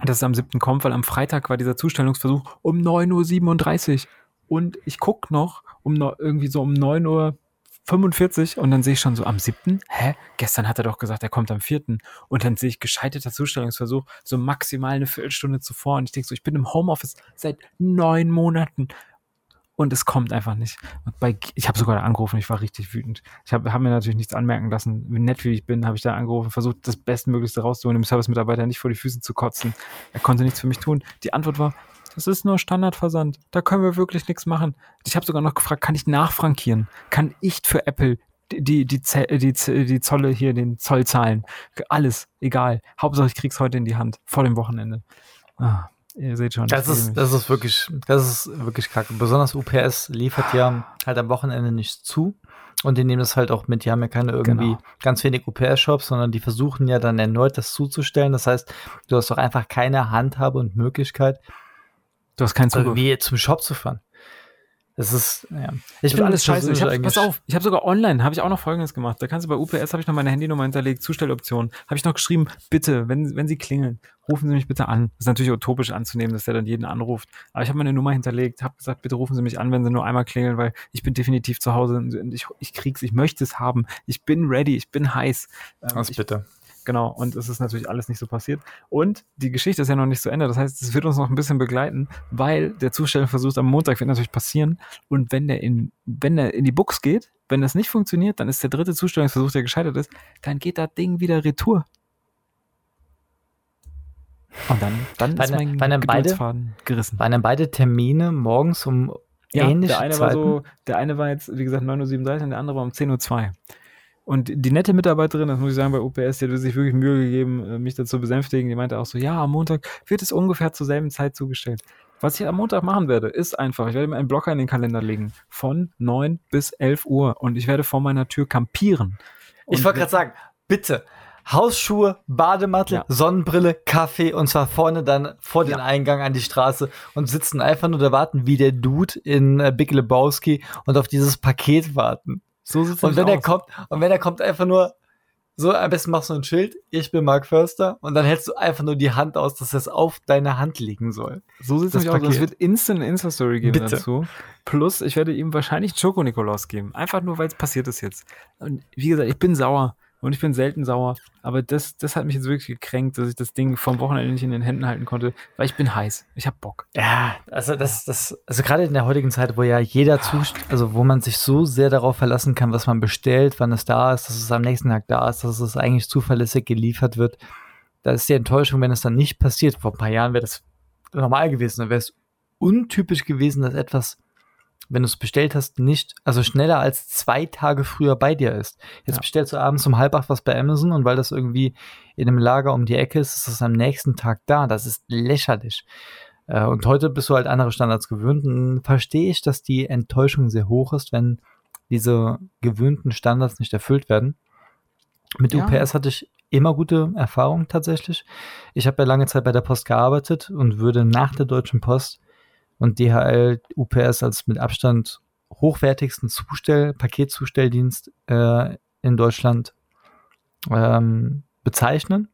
Dass es am siebten kommt, weil am Freitag war dieser Zustellungsversuch um 9.37 Uhr. Und ich guck noch um irgendwie so um 9 Uhr 45 und dann sehe ich schon so am 7. Hä? Gestern hat er doch gesagt, er kommt am 4. Und dann sehe ich gescheiterter Zustellungsversuch, so maximal eine Viertelstunde zuvor. Und ich denke so, ich bin im Homeoffice seit neun Monaten. Und es kommt einfach nicht. Bei, ich habe sogar da angerufen, ich war richtig wütend. Ich habe hab mir natürlich nichts anmerken lassen. Wie nett wie ich bin, habe ich da angerufen, versucht, das Bestmöglichste rauszuholen, dem Service-Mitarbeiter nicht vor die Füße zu kotzen. Er konnte nichts für mich tun. Die Antwort war, das ist nur Standardversand. Da können wir wirklich nichts machen. Ich habe sogar noch gefragt, kann ich nachfrankieren? Kann ich für Apple die, die, die, die Zolle hier, den Zoll zahlen? Alles, egal. Hauptsache, ich krieg's heute in die Hand, vor dem Wochenende. Ah, ihr seht schon. Das ist, das ist wirklich, das ist wirklich kacke. Besonders UPS liefert ja halt am Wochenende nicht zu. Und die nehmen das halt auch mit. Die haben ja keine irgendwie Genau. ganz wenig UPS-Shops, sondern die versuchen ja dann erneut das zuzustellen. Das heißt, du hast doch einfach keine Handhabe und Möglichkeit, Du hast keinen Zugriff. irgendwie zum Shop zu fahren. Das ist, ja. Ich Das ist alles scheiße. Ich hab, pass auf, ich habe sogar online, habe ich auch noch Folgendes gemacht. Da kannst du bei UPS, habe ich noch meine Handynummer hinterlegt, Zustelloption. Habe ich noch geschrieben, bitte, wenn, wenn Sie klingeln, rufen Sie mich bitte an. Das ist natürlich utopisch anzunehmen, dass der dann jeden anruft. Aber ich habe meine Nummer hinterlegt, habe gesagt, bitte rufen Sie mich an, wenn Sie nur einmal klingeln, weil ich bin definitiv zu Hause und ich, ich krieg's, ich möchte es haben. Ich bin ready, ich bin heiß. Ähm, Was ich, bitte? Genau, und es ist natürlich alles nicht so passiert. Und die Geschichte ist ja noch nicht zu Ende. Das heißt, es wird uns noch ein bisschen begleiten, weil der Zustellversuch am Montag wird natürlich passieren. Und wenn der in, wenn der in die Box geht, wenn das nicht funktioniert, dann ist der dritte Zustellungsversuch, der gescheitert ist, dann geht das Ding wieder retour. Und dann, dann Waren- ist mein waren dann beide- Geduldsfaden gerissen. Waren dann beide Termine morgens um Ja, ähnliche der eine Zeiten? war so, der eine war jetzt, wie gesagt, 9.37 Uhr und der andere war um 10.02 Uhr. Und die nette Mitarbeiterin, das muss ich sagen, bei UPS, die hat sich wirklich Mühe gegeben, äh, mich dazu besänftigen. Die meinte auch so, ja, am Montag wird es ungefähr zur selben Zeit zugestellt. Was ich am Montag machen werde, ist einfach, ich werde mir einen Blocker in den Kalender legen. Von 9 bis 11 Uhr. Und ich werde vor meiner Tür kampieren. Ich Und wollte gerade sagen, bitte. Hausschuhe, Bademantel, Ja. Sonnenbrille, Kaffee und zwar vorne dann vor den Ja. Eingang an die Straße und sitzen einfach nur da warten wie der Dude in äh, Big Lebowski und auf dieses Paket warten. So sieht es Und wenn er kommt, und wenn er kommt, einfach nur so, am besten machst du ein Schild, ich bin Mark Förster, und dann hältst du einfach nur die Hand aus, dass es auf deine Hand liegen soll. So sieht es das nämlich aus. Es wird instant eine Insta-Story geben Bitte. dazu. Plus, ich werde ihm wahrscheinlich einen Schoko-Nikolaus geben. Einfach nur, weil es passiert ist jetzt. Und wie gesagt, ich bin sauer. Und ich bin selten sauer. Aber das, das hat mich jetzt wirklich gekränkt, dass ich das Ding vom Wochenende nicht in den Händen halten konnte, weil ich bin heiß. Ich hab Bock. Ja, also das, das, also gerade in der heutigen Zeit, wo ja jeder zust, also wo man sich so sehr darauf verlassen kann, was man bestellt, wann es da ist, dass es am nächsten Tag da ist, dass es eigentlich zuverlässig geliefert wird, da ist die Enttäuschung, wenn es dann nicht passiert. Vor ein paar Jahren wäre das normal gewesen, dann wäre es untypisch gewesen, dass etwas, wenn du es bestellt hast, nicht, also schneller als zwei Tage früher bei dir ist. Jetzt Ja. bestellst du abends um halb acht was bei Amazon und weil das irgendwie in einem Lager um die Ecke ist, ist es am nächsten Tag da. Das ist lächerlich. Äh, Und heute bist du halt andere Standards gewöhnt. Und verstehe ich, dass die Enttäuschung sehr hoch ist, wenn diese gewöhnten Standards nicht erfüllt werden. Mit Ja. UPS hatte ich immer gute Erfahrungen tatsächlich. Ich habe ja lange Zeit bei der Post gearbeitet und würde nach der Deutschen Post und DHL UPS als mit Abstand hochwertigsten Zustell Paketzustelldienst äh, in Deutschland ähm, bezeichnen,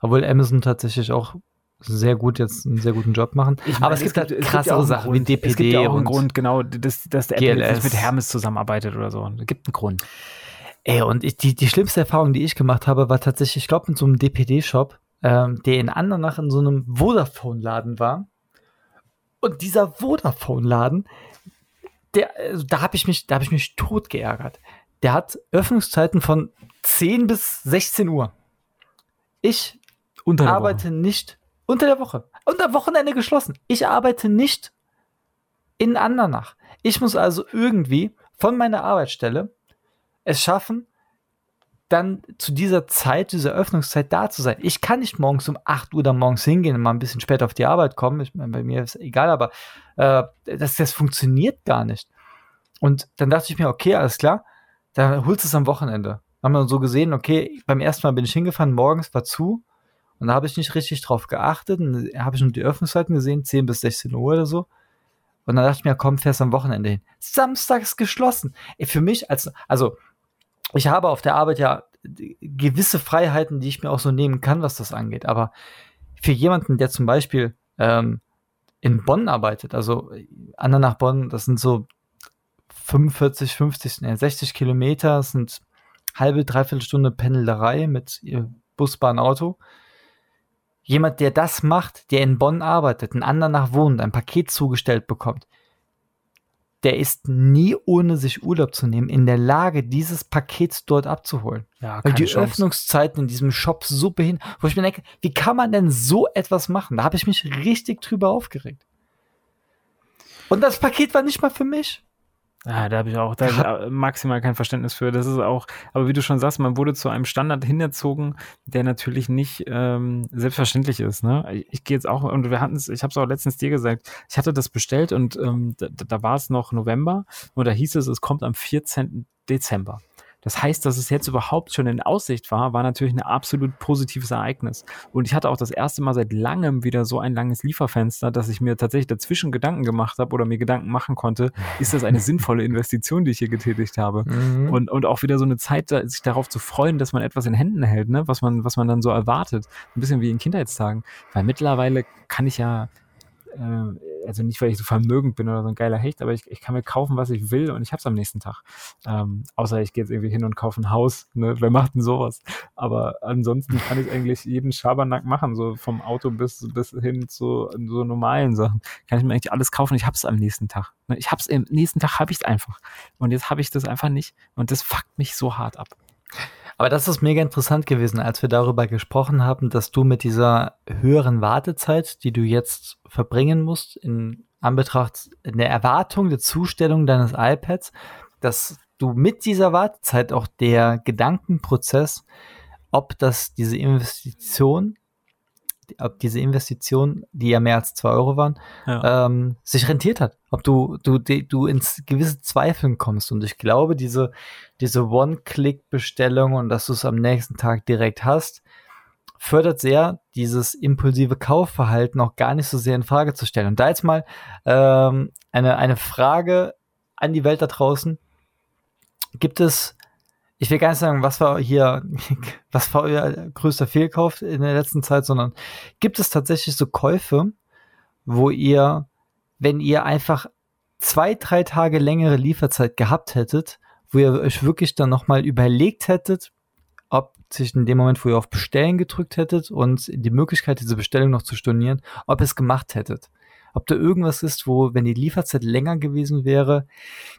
obwohl Amazon tatsächlich auch sehr gut jetzt einen sehr guten Job machen. Ich Aber meine, es gibt halt krassere einen Sachen wie Grund. DPD Es gibt ja auch einen und Grund, genau, dass, dass der Apple jetzt mit Hermes zusammenarbeitet oder so. Es gibt einen Grund. Ey, und ich, die, die schlimmste Erfahrung, die ich gemacht habe, war tatsächlich, ich glaube, mit so einem DPD-Shop, ähm, der in Andernach in so einem Vodafone-Laden war. Und dieser Vodafone-Laden, der, also da habe ich mich, da habe ich mich tot geärgert. Der hat Öffnungszeiten von 10 bis 16 Uhr. Ich arbeite nicht unter der Woche. Unter Wochenende geschlossen. Ich arbeite nicht in Andernach. Ich muss also irgendwie von meiner Arbeitsstelle es schaffen, dann zu dieser Zeit, dieser Öffnungszeit da zu sein. Ich kann nicht morgens um 8 Uhr da morgens hingehen und mal ein bisschen später auf die Arbeit kommen. Ich meine, bei mir ist egal, aber äh, das, das funktioniert gar nicht. Und dann dachte ich mir, okay, alles klar, dann holst du es am Wochenende. Haben wir so gesehen, okay, beim ersten Mal bin ich hingefahren, morgens war zu und da habe ich nicht richtig drauf geachtet und habe ich nur die Öffnungszeiten gesehen, 10 bis 16 Uhr oder so. Und dann dachte ich mir, komm, fährst am Wochenende hin. Samstags geschlossen. Für mich als, also, ich habe auf der Arbeit ja gewisse Freiheiten, die ich mir auch so nehmen kann, was das angeht. Aber für jemanden, der zum Beispiel ähm, in Bonn arbeitet, also Anna nach Bonn, das sind so 45, 50, nee, 60 Kilometer, das sind halbe, dreiviertel Stunde Pendelerei mit ihr Bus, Bahn, Auto. Jemand, der das macht, der in Bonn arbeitet, ein Andernach wohnt, ein Paket zugestellt bekommt, der ist nie, ohne sich Urlaub zu nehmen, in der Lage, dieses Paket dort abzuholen. Ja, Weil die Chance. Öffnungszeiten in diesem Shop so behindert, wo ich mir denke, wie kann man denn so etwas machen? Da habe ich mich richtig drüber aufgeregt. Und das Paket war nicht mal für mich. Ja, da habe ich auch da hab ich maximal kein Verständnis für. Das ist auch, aber wie du schon sagst, man wurde zu einem Standard hinerzogen, der natürlich nicht ähm, selbstverständlich ist. Ne? Ich, ich gehe jetzt auch, und wir hatten es, ich habe es auch letztens dir gesagt, ich hatte das bestellt und ähm, da, da war es noch November und da hieß es, es kommt am 14. Dezember. Das heißt, dass es jetzt überhaupt schon in Aussicht war, war natürlich ein absolut positives Ereignis. Und ich hatte auch das erste Mal seit langem wieder so ein langes Lieferfenster, dass ich mir tatsächlich dazwischen Gedanken gemacht habe oder mir Gedanken machen konnte, ist das eine sinnvolle Investition, die ich hier getätigt habe? Mhm. Und, und auch wieder so eine Zeit, sich darauf zu freuen, dass man etwas in Händen hält, ne? was, man, was man dann so erwartet. Ein bisschen wie in Kindheitstagen. Weil mittlerweile kann ich ja, äh, also nicht, weil ich so vermögend bin oder so ein geiler Hecht, aber ich, ich kann mir kaufen, was ich will und ich habe es am nächsten Tag. Ähm, außer ich gehe jetzt irgendwie hin und kaufe ein Haus. Ne? Wer macht denn sowas? Aber ansonsten kann ich eigentlich jeden Schabernack machen, so vom Auto bis, bis hin zu so normalen Sachen. Kann ich mir eigentlich alles kaufen, ich habe es am nächsten Tag. Ne? Ich habe es am nächsten Tag, habe ich es einfach. Und jetzt habe ich das einfach nicht. Und das fuckt mich so hart ab. Aber das ist mega interessant gewesen, als wir darüber gesprochen haben, dass du mit dieser höheren Wartezeit, die du jetzt verbringen musst, in Anbetracht der Erwartung der Zustellung deines iPads, dass du mit dieser Wartezeit auch der Gedankenprozess, ob das diese Investition ob diese Investition, die ja mehr als zwei Euro waren, ja. ähm, sich rentiert hat. Ob du, du, du ins gewisse Zweifeln kommst. Und ich glaube, diese, diese One-Click-Bestellung und dass du es am nächsten Tag direkt hast, fördert sehr, dieses impulsive Kaufverhalten auch gar nicht so sehr in Frage zu stellen. Und da jetzt mal ähm, eine, eine Frage an die Welt da draußen. Gibt es ich will gar nicht sagen, was war hier, was war euer größter Fehlkauf in der letzten Zeit, sondern gibt es tatsächlich so Käufe, wo ihr, wenn ihr einfach zwei, drei Tage längere Lieferzeit gehabt hättet, wo ihr euch wirklich dann nochmal überlegt hättet, ob sich in dem Moment, wo ihr auf Bestellen gedrückt hättet und die Möglichkeit, diese Bestellung noch zu stornieren, ob ihr es gemacht hättet ob da irgendwas ist, wo, wenn die Lieferzeit länger gewesen wäre,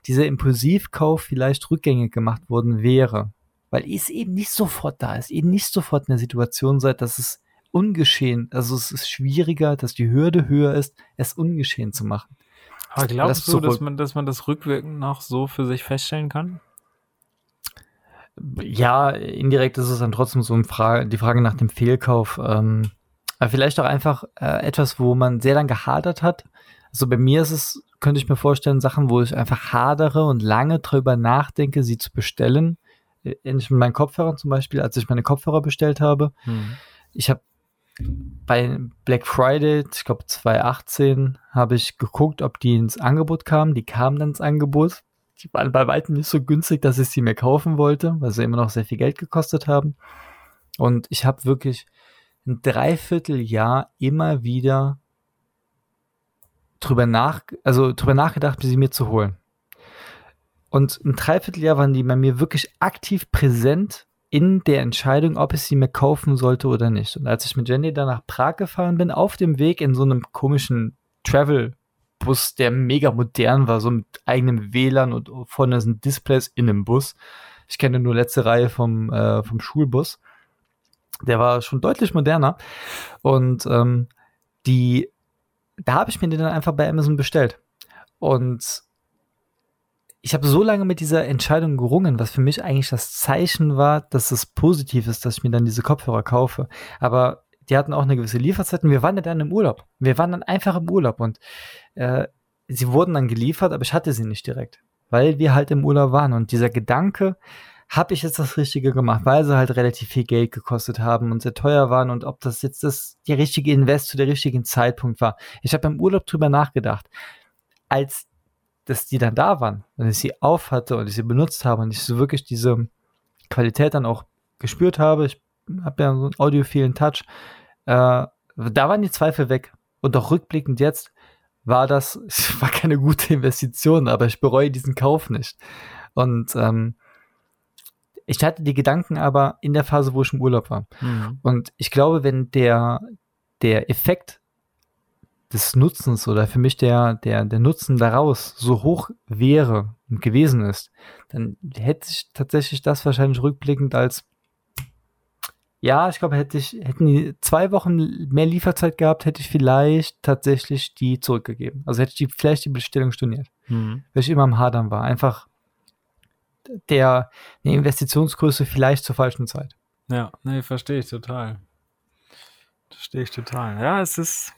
dieser Impulsivkauf vielleicht rückgängig gemacht worden wäre. Weil ihr es eben nicht sofort da ist, ihr nicht sofort in der Situation seid, dass es ungeschehen, also es ist schwieriger, dass die Hürde höher ist, es ungeschehen zu machen. Aber glaubst das du, dass man, dass man das rückwirkend noch so für sich feststellen kann? Ja, indirekt ist es dann trotzdem so Frage, die Frage nach dem Fehlkauf. Ähm, aber vielleicht auch einfach äh, etwas, wo man sehr lange gehadert hat. Also bei mir ist es, könnte ich mir vorstellen, Sachen, wo ich einfach hadere und lange drüber nachdenke, sie zu bestellen. Äh, ähnlich mit meinen Kopfhörern zum Beispiel, als ich meine Kopfhörer bestellt habe. Hm. Ich habe bei Black Friday, ich glaube 2018, habe ich geguckt, ob die ins Angebot kamen. Die kamen dann ins Angebot. Die waren bei weitem nicht so günstig, dass ich sie mir kaufen wollte, weil sie immer noch sehr viel Geld gekostet haben. Und ich habe wirklich ein Dreivierteljahr immer wieder drüber nach, also drüber nachgedacht, sie mir zu holen. Und ein Dreivierteljahr waren die bei mir wirklich aktiv präsent in der Entscheidung, ob ich sie mir kaufen sollte oder nicht. Und als ich mit Jenny dann nach Prag gefahren bin, auf dem Weg in so einem komischen Travel-Bus, der mega modern war, so mit eigenem WLAN und vorne sind Displays in dem Bus. Ich kenne nur letzte Reihe vom, äh, vom Schulbus. Der war schon deutlich moderner. Und ähm, die, da habe ich mir den dann einfach bei Amazon bestellt. Und ich habe so lange mit dieser Entscheidung gerungen, was für mich eigentlich das Zeichen war, dass es positiv ist, dass ich mir dann diese Kopfhörer kaufe. Aber die hatten auch eine gewisse Lieferzeit und wir waren dann im Urlaub. Wir waren dann einfach im Urlaub und äh, sie wurden dann geliefert, aber ich hatte sie nicht direkt, weil wir halt im Urlaub waren. Und dieser Gedanke, habe ich jetzt das Richtige gemacht, weil sie halt relativ viel Geld gekostet haben und sehr teuer waren und ob das jetzt das der richtige Invest zu der richtigen Zeitpunkt war. Ich habe beim Urlaub drüber nachgedacht, als dass die dann da waren, wenn ich sie auf hatte und ich sie benutzt habe und ich so wirklich diese Qualität dann auch gespürt habe. Ich habe ja so einen audiophilen Touch. Äh, da waren die Zweifel weg. Und auch rückblickend jetzt war das, war keine gute Investition, aber ich bereue diesen Kauf nicht. Und ähm, ich hatte die Gedanken aber in der Phase, wo ich im Urlaub war. Mhm. Und ich glaube, wenn der, der Effekt des Nutzens oder für mich der, der, der Nutzen daraus so hoch wäre und gewesen ist, dann hätte ich tatsächlich das wahrscheinlich rückblickend als ja, ich glaube, hätte ich, hätten die zwei Wochen mehr Lieferzeit gehabt, hätte ich vielleicht tatsächlich die zurückgegeben. Also hätte ich die, vielleicht die Bestellung storniert. Mhm. Weil ich immer am Hadern war. Einfach der eine Investitionsgröße vielleicht zur falschen Zeit. Ja, nee, verstehe ich total. Verstehe ich total. Ja, es ist.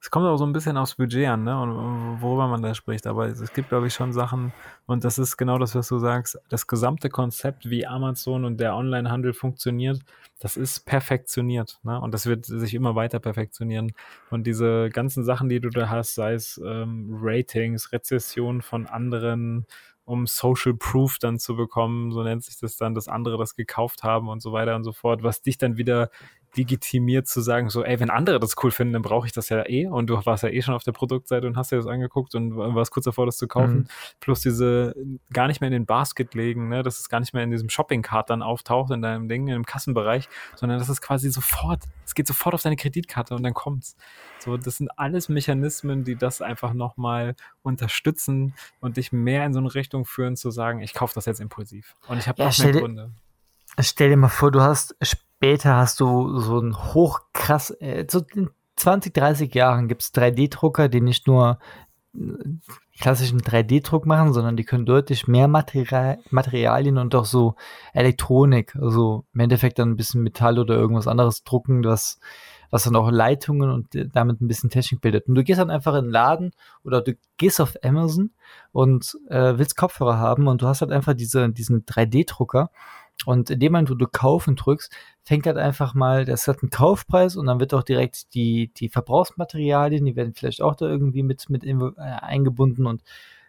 Es kommt auch so ein bisschen aufs Budget an, ne? Und worüber man da spricht. Aber es, gibt, glaube ich, schon Sachen, und das ist genau das, was du sagst. Das gesamte Konzept, wie Amazon und der Onlinehandel funktioniert, das ist perfektioniert. Ne? Und das wird sich immer weiter perfektionieren. Und diese ganzen Sachen, die du da hast, sei es ähm, Ratings, Rezession von anderen um Social Proof dann zu bekommen, so nennt sich das dann, dass andere das gekauft haben und so weiter und so fort, was dich dann wieder legitimiert zu sagen, so, ey, wenn andere das cool finden, dann brauche ich das ja eh. Und du warst ja eh schon auf der Produktseite und hast dir das angeguckt und warst kurz davor, das zu kaufen. Mhm. Plus diese gar nicht mehr in den Basket legen, ne, dass es gar nicht mehr in diesem Shopping-Card dann auftaucht, in deinem Ding, im Kassenbereich, sondern das ist quasi sofort, es geht sofort auf deine Kreditkarte und dann kommt's. So, das sind alles Mechanismen, die das einfach nochmal unterstützen und dich mehr in so eine Richtung führen, zu sagen, ich kaufe das jetzt impulsiv. Und ich habe ja, auch mehr Gründe Stell dir mal vor, du hast später hast du so ein hochkrass, äh, so in 20, 30 Jahren gibt es 3D-Drucker, die nicht nur äh, klassischen 3D-Druck machen, sondern die können deutlich mehr Material, Materialien und auch so Elektronik, also im Endeffekt dann ein bisschen Metall oder irgendwas anderes drucken, was, was dann auch Leitungen und äh, damit ein bisschen Technik bildet. Und du gehst dann einfach in den Laden oder du gehst auf Amazon und äh, willst Kopfhörer haben und du hast halt einfach diese, diesen 3D-Drucker und in dem Moment, wo du kaufen drückst, fängt halt einfach mal, das hat einen Kaufpreis und dann wird auch direkt die, die Verbrauchsmaterialien, die werden vielleicht auch da irgendwie mit, mit äh, eingebunden und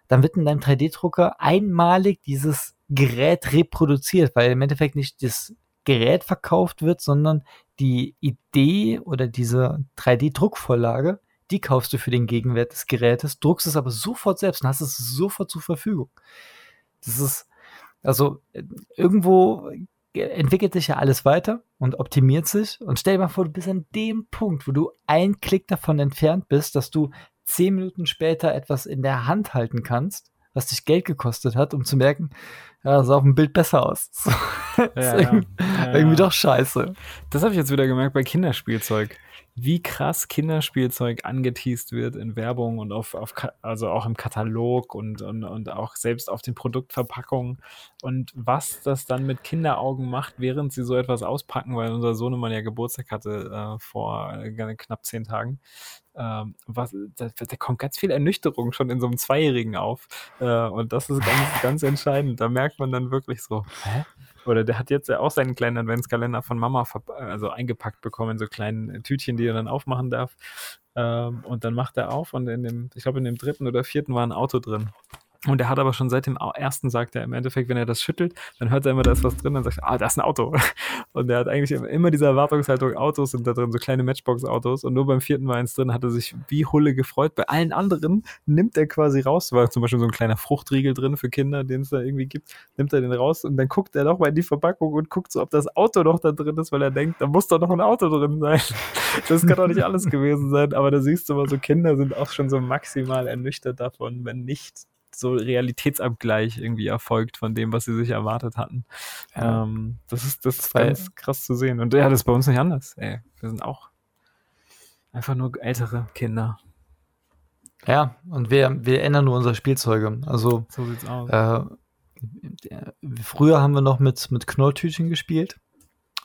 dann wird in deinem 3D-Drucker einmalig dieses Gerät reproduziert, weil im Endeffekt nicht das Gerät verkauft wird, sondern die Idee oder diese 3D-Druckvorlage, die kaufst du für den Gegenwert des Gerätes, druckst es aber sofort selbst und hast es sofort zur Verfügung. Das ist, also äh, irgendwo entwickelt sich ja alles weiter und optimiert sich. Und stell dir mal vor, du bist an dem Punkt, wo du ein Klick davon entfernt bist, dass du zehn Minuten später etwas in der Hand halten kannst, was dich Geld gekostet hat, um zu merken, ja, sah auf dem Bild besser aus. ja, irgendwie, ja. irgendwie doch scheiße. Das habe ich jetzt wieder gemerkt bei Kinderspielzeug wie krass Kinderspielzeug angeteased wird in Werbung und auf, auf also auch im Katalog und, und, und auch selbst auf den Produktverpackungen und was das dann mit Kinderaugen macht, während sie so etwas auspacken, weil unser Sohnemann ja Geburtstag hatte äh, vor äh, knapp zehn Tagen. Ähm, was, da, da, kommt ganz viel Ernüchterung schon in so einem Zweijährigen auf. Äh, und das ist ganz, ganz entscheidend. Da merkt man dann wirklich so, hä? Oder der hat jetzt ja auch seinen kleinen Adventskalender von Mama also eingepackt bekommen, in so kleinen Tütchen, die er dann aufmachen darf. Ähm, und dann macht er auf und in dem, ich glaube, in dem dritten oder vierten war ein Auto drin. Und er hat aber schon seit dem ersten sagt er im Endeffekt, wenn er das schüttelt, dann hört er immer, da ist was drin, dann sagt er, ah, da ist ein Auto. Und er hat eigentlich immer diese Erwartungshaltung, Autos sind da drin, so kleine Matchbox-Autos. Und nur beim vierten war eins drin, hat er sich wie Hulle gefreut. Bei allen anderen nimmt er quasi raus, war zum Beispiel so ein kleiner Fruchtriegel drin für Kinder, den es da irgendwie gibt, nimmt er den raus und dann guckt er doch mal in die Verpackung und guckt so, ob das Auto noch da drin ist, weil er denkt, da muss doch noch ein Auto drin sein. Das kann doch nicht alles gewesen sein. Aber da siehst du mal, so Kinder sind auch schon so maximal ernüchtert davon, wenn nicht so Realitätsabgleich irgendwie erfolgt von dem, was sie sich erwartet hatten. Ja. Ähm, das ist, das ist ganz krass zu sehen. Und ja, das ist bei uns nicht anders. Ey, wir sind auch einfach nur ältere Kinder. Ja, und wir, wir ändern nur unsere Spielzeuge. Also, so sieht's aus. Äh, früher haben wir noch mit, mit Knorrtütchen gespielt.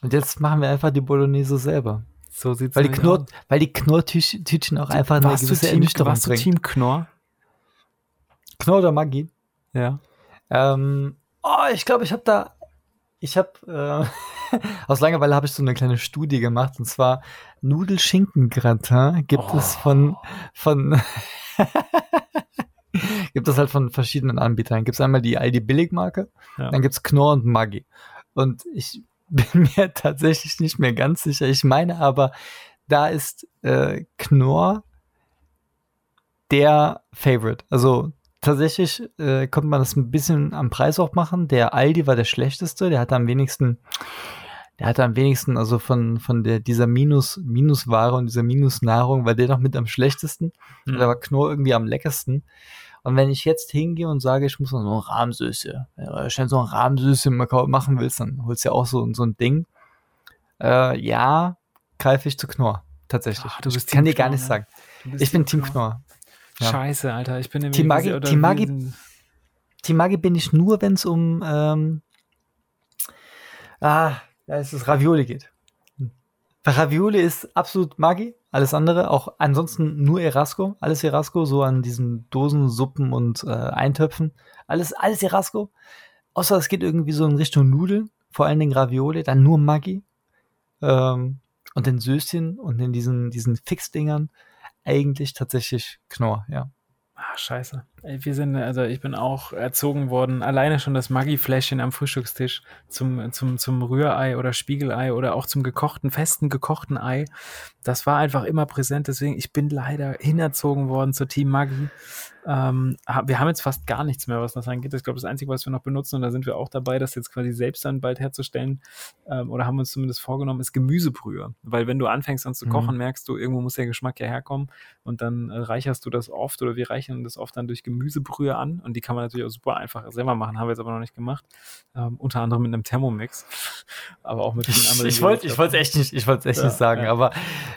Und jetzt machen wir einfach die Bolognese selber. So sieht's weil die Knorr, aus. Weil die Knorrtütchen auch einfach eine gewisse Team, Ernüchterung warst bringen. Du Team Knorr? Knorr oder Maggi? Ja. Ähm, oh, ich glaube, ich habe da, ich habe, äh, aus Langeweile habe ich so eine kleine Studie gemacht und zwar Nudelschinkengratin gibt oh. es von, von, gibt es halt von verschiedenen Anbietern. Gibt es einmal die Aldi Billigmarke, ja. dann gibt es Knorr und Maggi. Und ich bin mir tatsächlich nicht mehr ganz sicher. Ich meine aber, da ist äh, Knorr der Favorite. Also tatsächlich äh, konnte man das ein bisschen am Preis auch machen. Der Aldi war der schlechteste, der hatte am wenigsten, der hatte am wenigsten, also von, von der, dieser Minus, Minusware und dieser Minusnahrung war der noch mit am schlechtesten. Mhm. Da war Knorr irgendwie am leckersten. Und wenn ich jetzt hingehe und sage, ich muss noch eine Rahmsüße, wenn du so eine Rahmsüße machen willst, dann holst du ja auch so, so ein Ding. Äh, ja, greife ich zu Knorr. Tatsächlich. Ach, ich kann dir gar nicht sagen. Ich bin Team Knorr. Ja. Scheiße, Alter. Ich bin nämlich. Timagi, Timagi, Timagi bin ich nur, wenn es um ähm, ah, es ist Ravioli geht. Bei Ravioli ist absolut Magi, alles andere, auch ansonsten nur Erasco, alles Erasco, so an diesen Dosen, Suppen und äh, Eintöpfen. Alles, alles Erasco. Außer es geht irgendwie so in Richtung Nudeln, vor allen Dingen Ravioli, dann nur Maggi. Ähm, und den Söschen und in diesen, diesen Fixdingern eigentlich tatsächlich Knorr, ja. Ach, scheiße. Wir sind, also ich bin auch erzogen worden, alleine schon das Maggi-Fläschchen am Frühstückstisch zum, zum, zum Rührei oder Spiegelei oder auch zum gekochten, festen gekochten Ei. Das war einfach immer präsent, deswegen ich bin leider hinerzogen worden zur Team Maggi. Ähm, wir haben jetzt fast gar nichts mehr, was das angeht. Ich glaube, das Einzige, was wir noch benutzen, und da sind wir auch dabei, das jetzt quasi selbst dann bald herzustellen, ähm, oder haben uns zumindest vorgenommen, ist Gemüsebrühe. Weil wenn du anfängst an zu mhm. kochen, merkst du, irgendwo muss der Geschmack ja herkommen und dann äh, reicherst du das oft oder wir reichern das oft dann durch Gemüsebrühe an und die kann man natürlich auch super einfach selber machen, haben wir jetzt aber noch nicht gemacht. Ähm, unter anderem mit einem Thermomix, aber auch mit vielen anderen. Ich wollte ich wollte echt nicht, ich wollte echt Ja, nicht sagen, ja. aber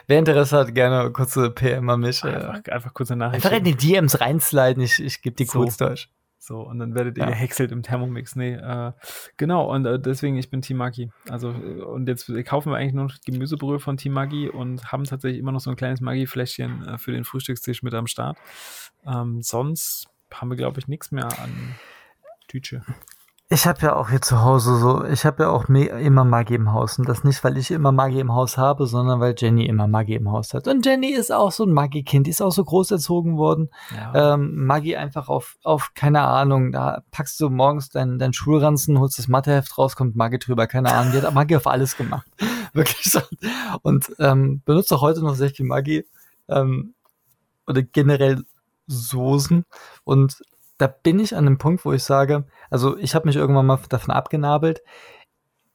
wer Interesse hat, gerne kurze PM an mich. äh, Einfach, einfach kurze Nachricht. Einfach in die DMs reinsliden, ich, ich gebe die So. Codes durch. So, und dann werdet ihr Ja. gehäckselt im Thermomix. Nee, äh, genau, und äh, deswegen, ich bin Team Maggi. Also, äh, und jetzt kaufen wir eigentlich nur noch Gemüsebrühe von Team Maggi und haben tatsächlich immer noch so ein kleines Maggi-Fläschchen äh, für den Frühstückstisch mit am Start. Ähm, sonst haben wir, glaube ich, nichts mehr an Tütsche. Ich habe ja auch hier zu Hause so, ich habe ja auch me immer Maggi im Haus. Und das nicht, weil ich immer Maggi im Haus habe, sondern weil Jenny immer Maggi im Haus hat. Und Jenny ist auch so ein Maggi-Kind, die ist auch so groß erzogen worden. Ja. Ähm, Maggi einfach auf, auf, keine Ahnung, da packst du morgens deinen dein Schulranzen, holst das Matheheft raus, kommt Maggi drüber, keine Ahnung. Die hat Maggi auf alles gemacht. Wirklich so. Und ähm, benutzt auch heute noch sehr viel Maggi. Ähm, oder generell Soßen. Und da bin ich an dem Punkt, wo ich sage, also ich habe mich irgendwann mal davon abgenabelt.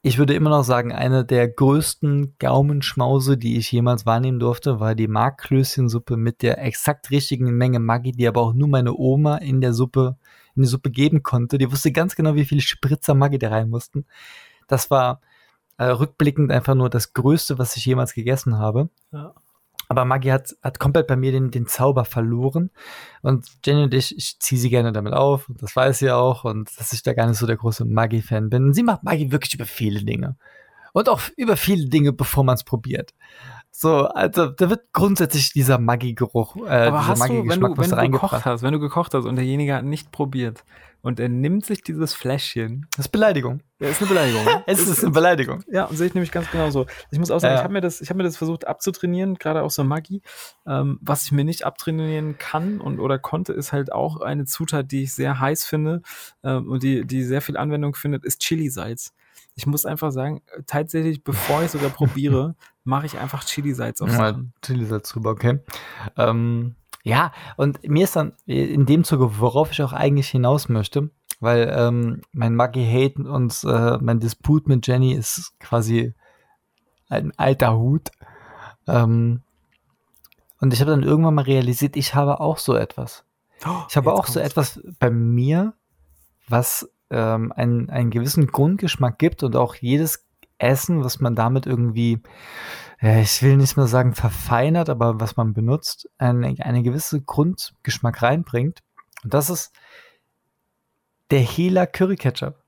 Ich würde immer noch sagen, eine der größten Gaumenschmause, die ich jemals wahrnehmen durfte, war die Markklößchensuppe mit der exakt richtigen Menge Maggi, die aber auch nur meine Oma in der Suppe, in die Suppe geben konnte. Die wusste ganz genau, wie viele Spritzer Maggi da rein mussten. Das war äh, rückblickend einfach nur das Größte, was ich jemals gegessen habe. Ja. Aber Maggi hat, hat komplett bei mir den, den Zauber verloren. Und Jenny und ich, ich ziehe sie gerne damit auf. Und das weiß sie auch. Und dass ich da gar nicht so der große Maggi-Fan bin. Sie macht Maggi wirklich über viele Dinge. Und auch über viele Dinge, bevor man es probiert. So, also da wird grundsätzlich dieser Maggi-Geruch, äh, Aber dieser wenn Maggi-Geschmack du, was wenn du gekocht hast, wenn du gekocht hast und derjenige hat nicht probiert und er nimmt sich dieses Fläschchen, Das ist Beleidigung. ja, ist eine Beleidigung. Es ist eine Beleidigung. Ja, und sehe ich nämlich ganz genau so. Ich muss auch sagen, Ja. ich habe mir, das- ich hab mir das versucht abzutrainieren, gerade auch so Maggi. Ähm, was ich mir nicht abtrainieren kann und oder konnte, ist halt auch eine Zutat, die ich sehr heiß finde ähm, und die, die sehr viel Anwendung findet, ist Chili-Salz. Ich muss einfach sagen, tatsächlich, bevor ich sogar probiere, mache ich einfach Chili-Salz auf Ja, Sachen. Chili Salz drüber, okay. Ähm, ja, und mir ist dann in dem Zuge, worauf ich auch eigentlich hinaus möchte, weil ähm, mein Maggi-Hate und äh, mein Disput mit Jenny ist quasi ein alter Hut. Ähm, und ich habe dann irgendwann mal realisiert, ich habe auch so etwas. Ich habe Jetzt auch so etwas bei mir, was ähm, einen, einen gewissen Grundgeschmack gibt und auch jedes Essen, was man damit irgendwie, ich will nicht mehr sagen verfeinert, aber was man benutzt, eine, eine gewisse Grundgeschmack reinbringt. Und das ist der Hela Curry Ketchup.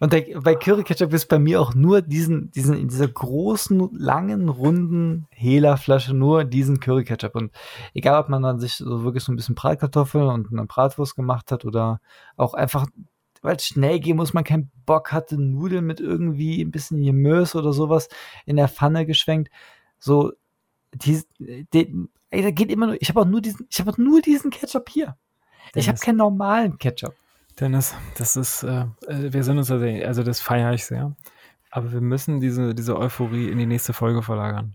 Und der, bei Curry Ketchup ist bei mir auch nur diesen, diesen, in dieser großen, langen, runden Hela-Flasche nur diesen Curry Ketchup. Und egal, ob man dann sich so wirklich so ein bisschen Bratkartoffeln und eine Bratwurst gemacht hat oder auch einfach, weil es schnell gehen muss, man keinen Bock hatte, Nudeln mit irgendwie ein bisschen Gemüse oder sowas in der Pfanne geschwenkt. So, die, die, ey, da geht immer nur, ich habe auch nur diesen, ich habe nur diesen Ketchup hier. Ich habe Dennis. keinen normalen Ketchup. Dennis, das ist, äh, äh, wir sind uns tatsächlich, also das feiere ich sehr. Aber wir müssen diese, diese Euphorie in die nächste Folge verlagern.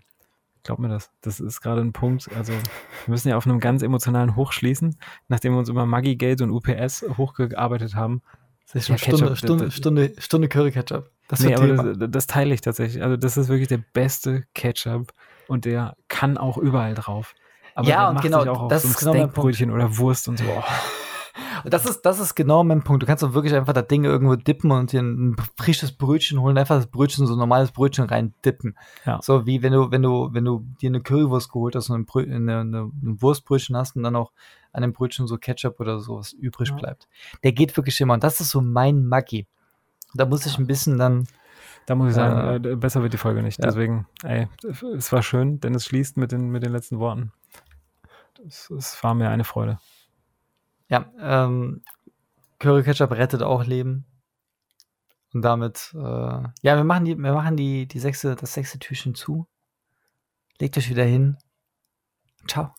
Glaub mir das. Das ist gerade ein Punkt. Also, wir müssen ja auf einem ganz emotionalen Hoch schließen, nachdem wir uns über Maggi Gate und UPS hochgearbeitet haben. Das ist schon Ja, Stunde, Ketchup, Stunde, das- Stunde, Stunde Curry Ketchup. Das nee, aber das, das teile ich tatsächlich. Also, das ist wirklich der beste Ketchup und der kann auch überall drauf. Aber Ja, und macht genau, sich auch auf das so ein ist genau. Steakbrötchen oder Wurst und so. Oh. Und das ist, das ist genau mein Punkt. Du kannst doch wirklich einfach das Ding irgendwo dippen und dir ein frisches Brötchen holen, einfach das Brötchen, so ein normales Brötchen rein dippen. Ja. So wie wenn du, wenn du, wenn du dir eine Currywurst geholt hast und ein, eine, eine, ein Wurstbrötchen hast und dann auch an dem Brötchen so Ketchup oder sowas übrig Ja. bleibt. Der geht wirklich immer. Und das ist so mein Maggi. Da muss ich ein bisschen dann, Da muss ich sagen, äh, besser wird die Folge nicht. ja. Deswegen, ey, es war schön, denn es schließt mit den, mit den letzten Worten. Es war mir eine Freude. Ja, ähm, Curry Ketchup rettet auch Leben. Und damit, äh, ja, wir machen die, wir machen die, die sechste, das sechste Türchen zu. Legt euch wieder hin. Ciao.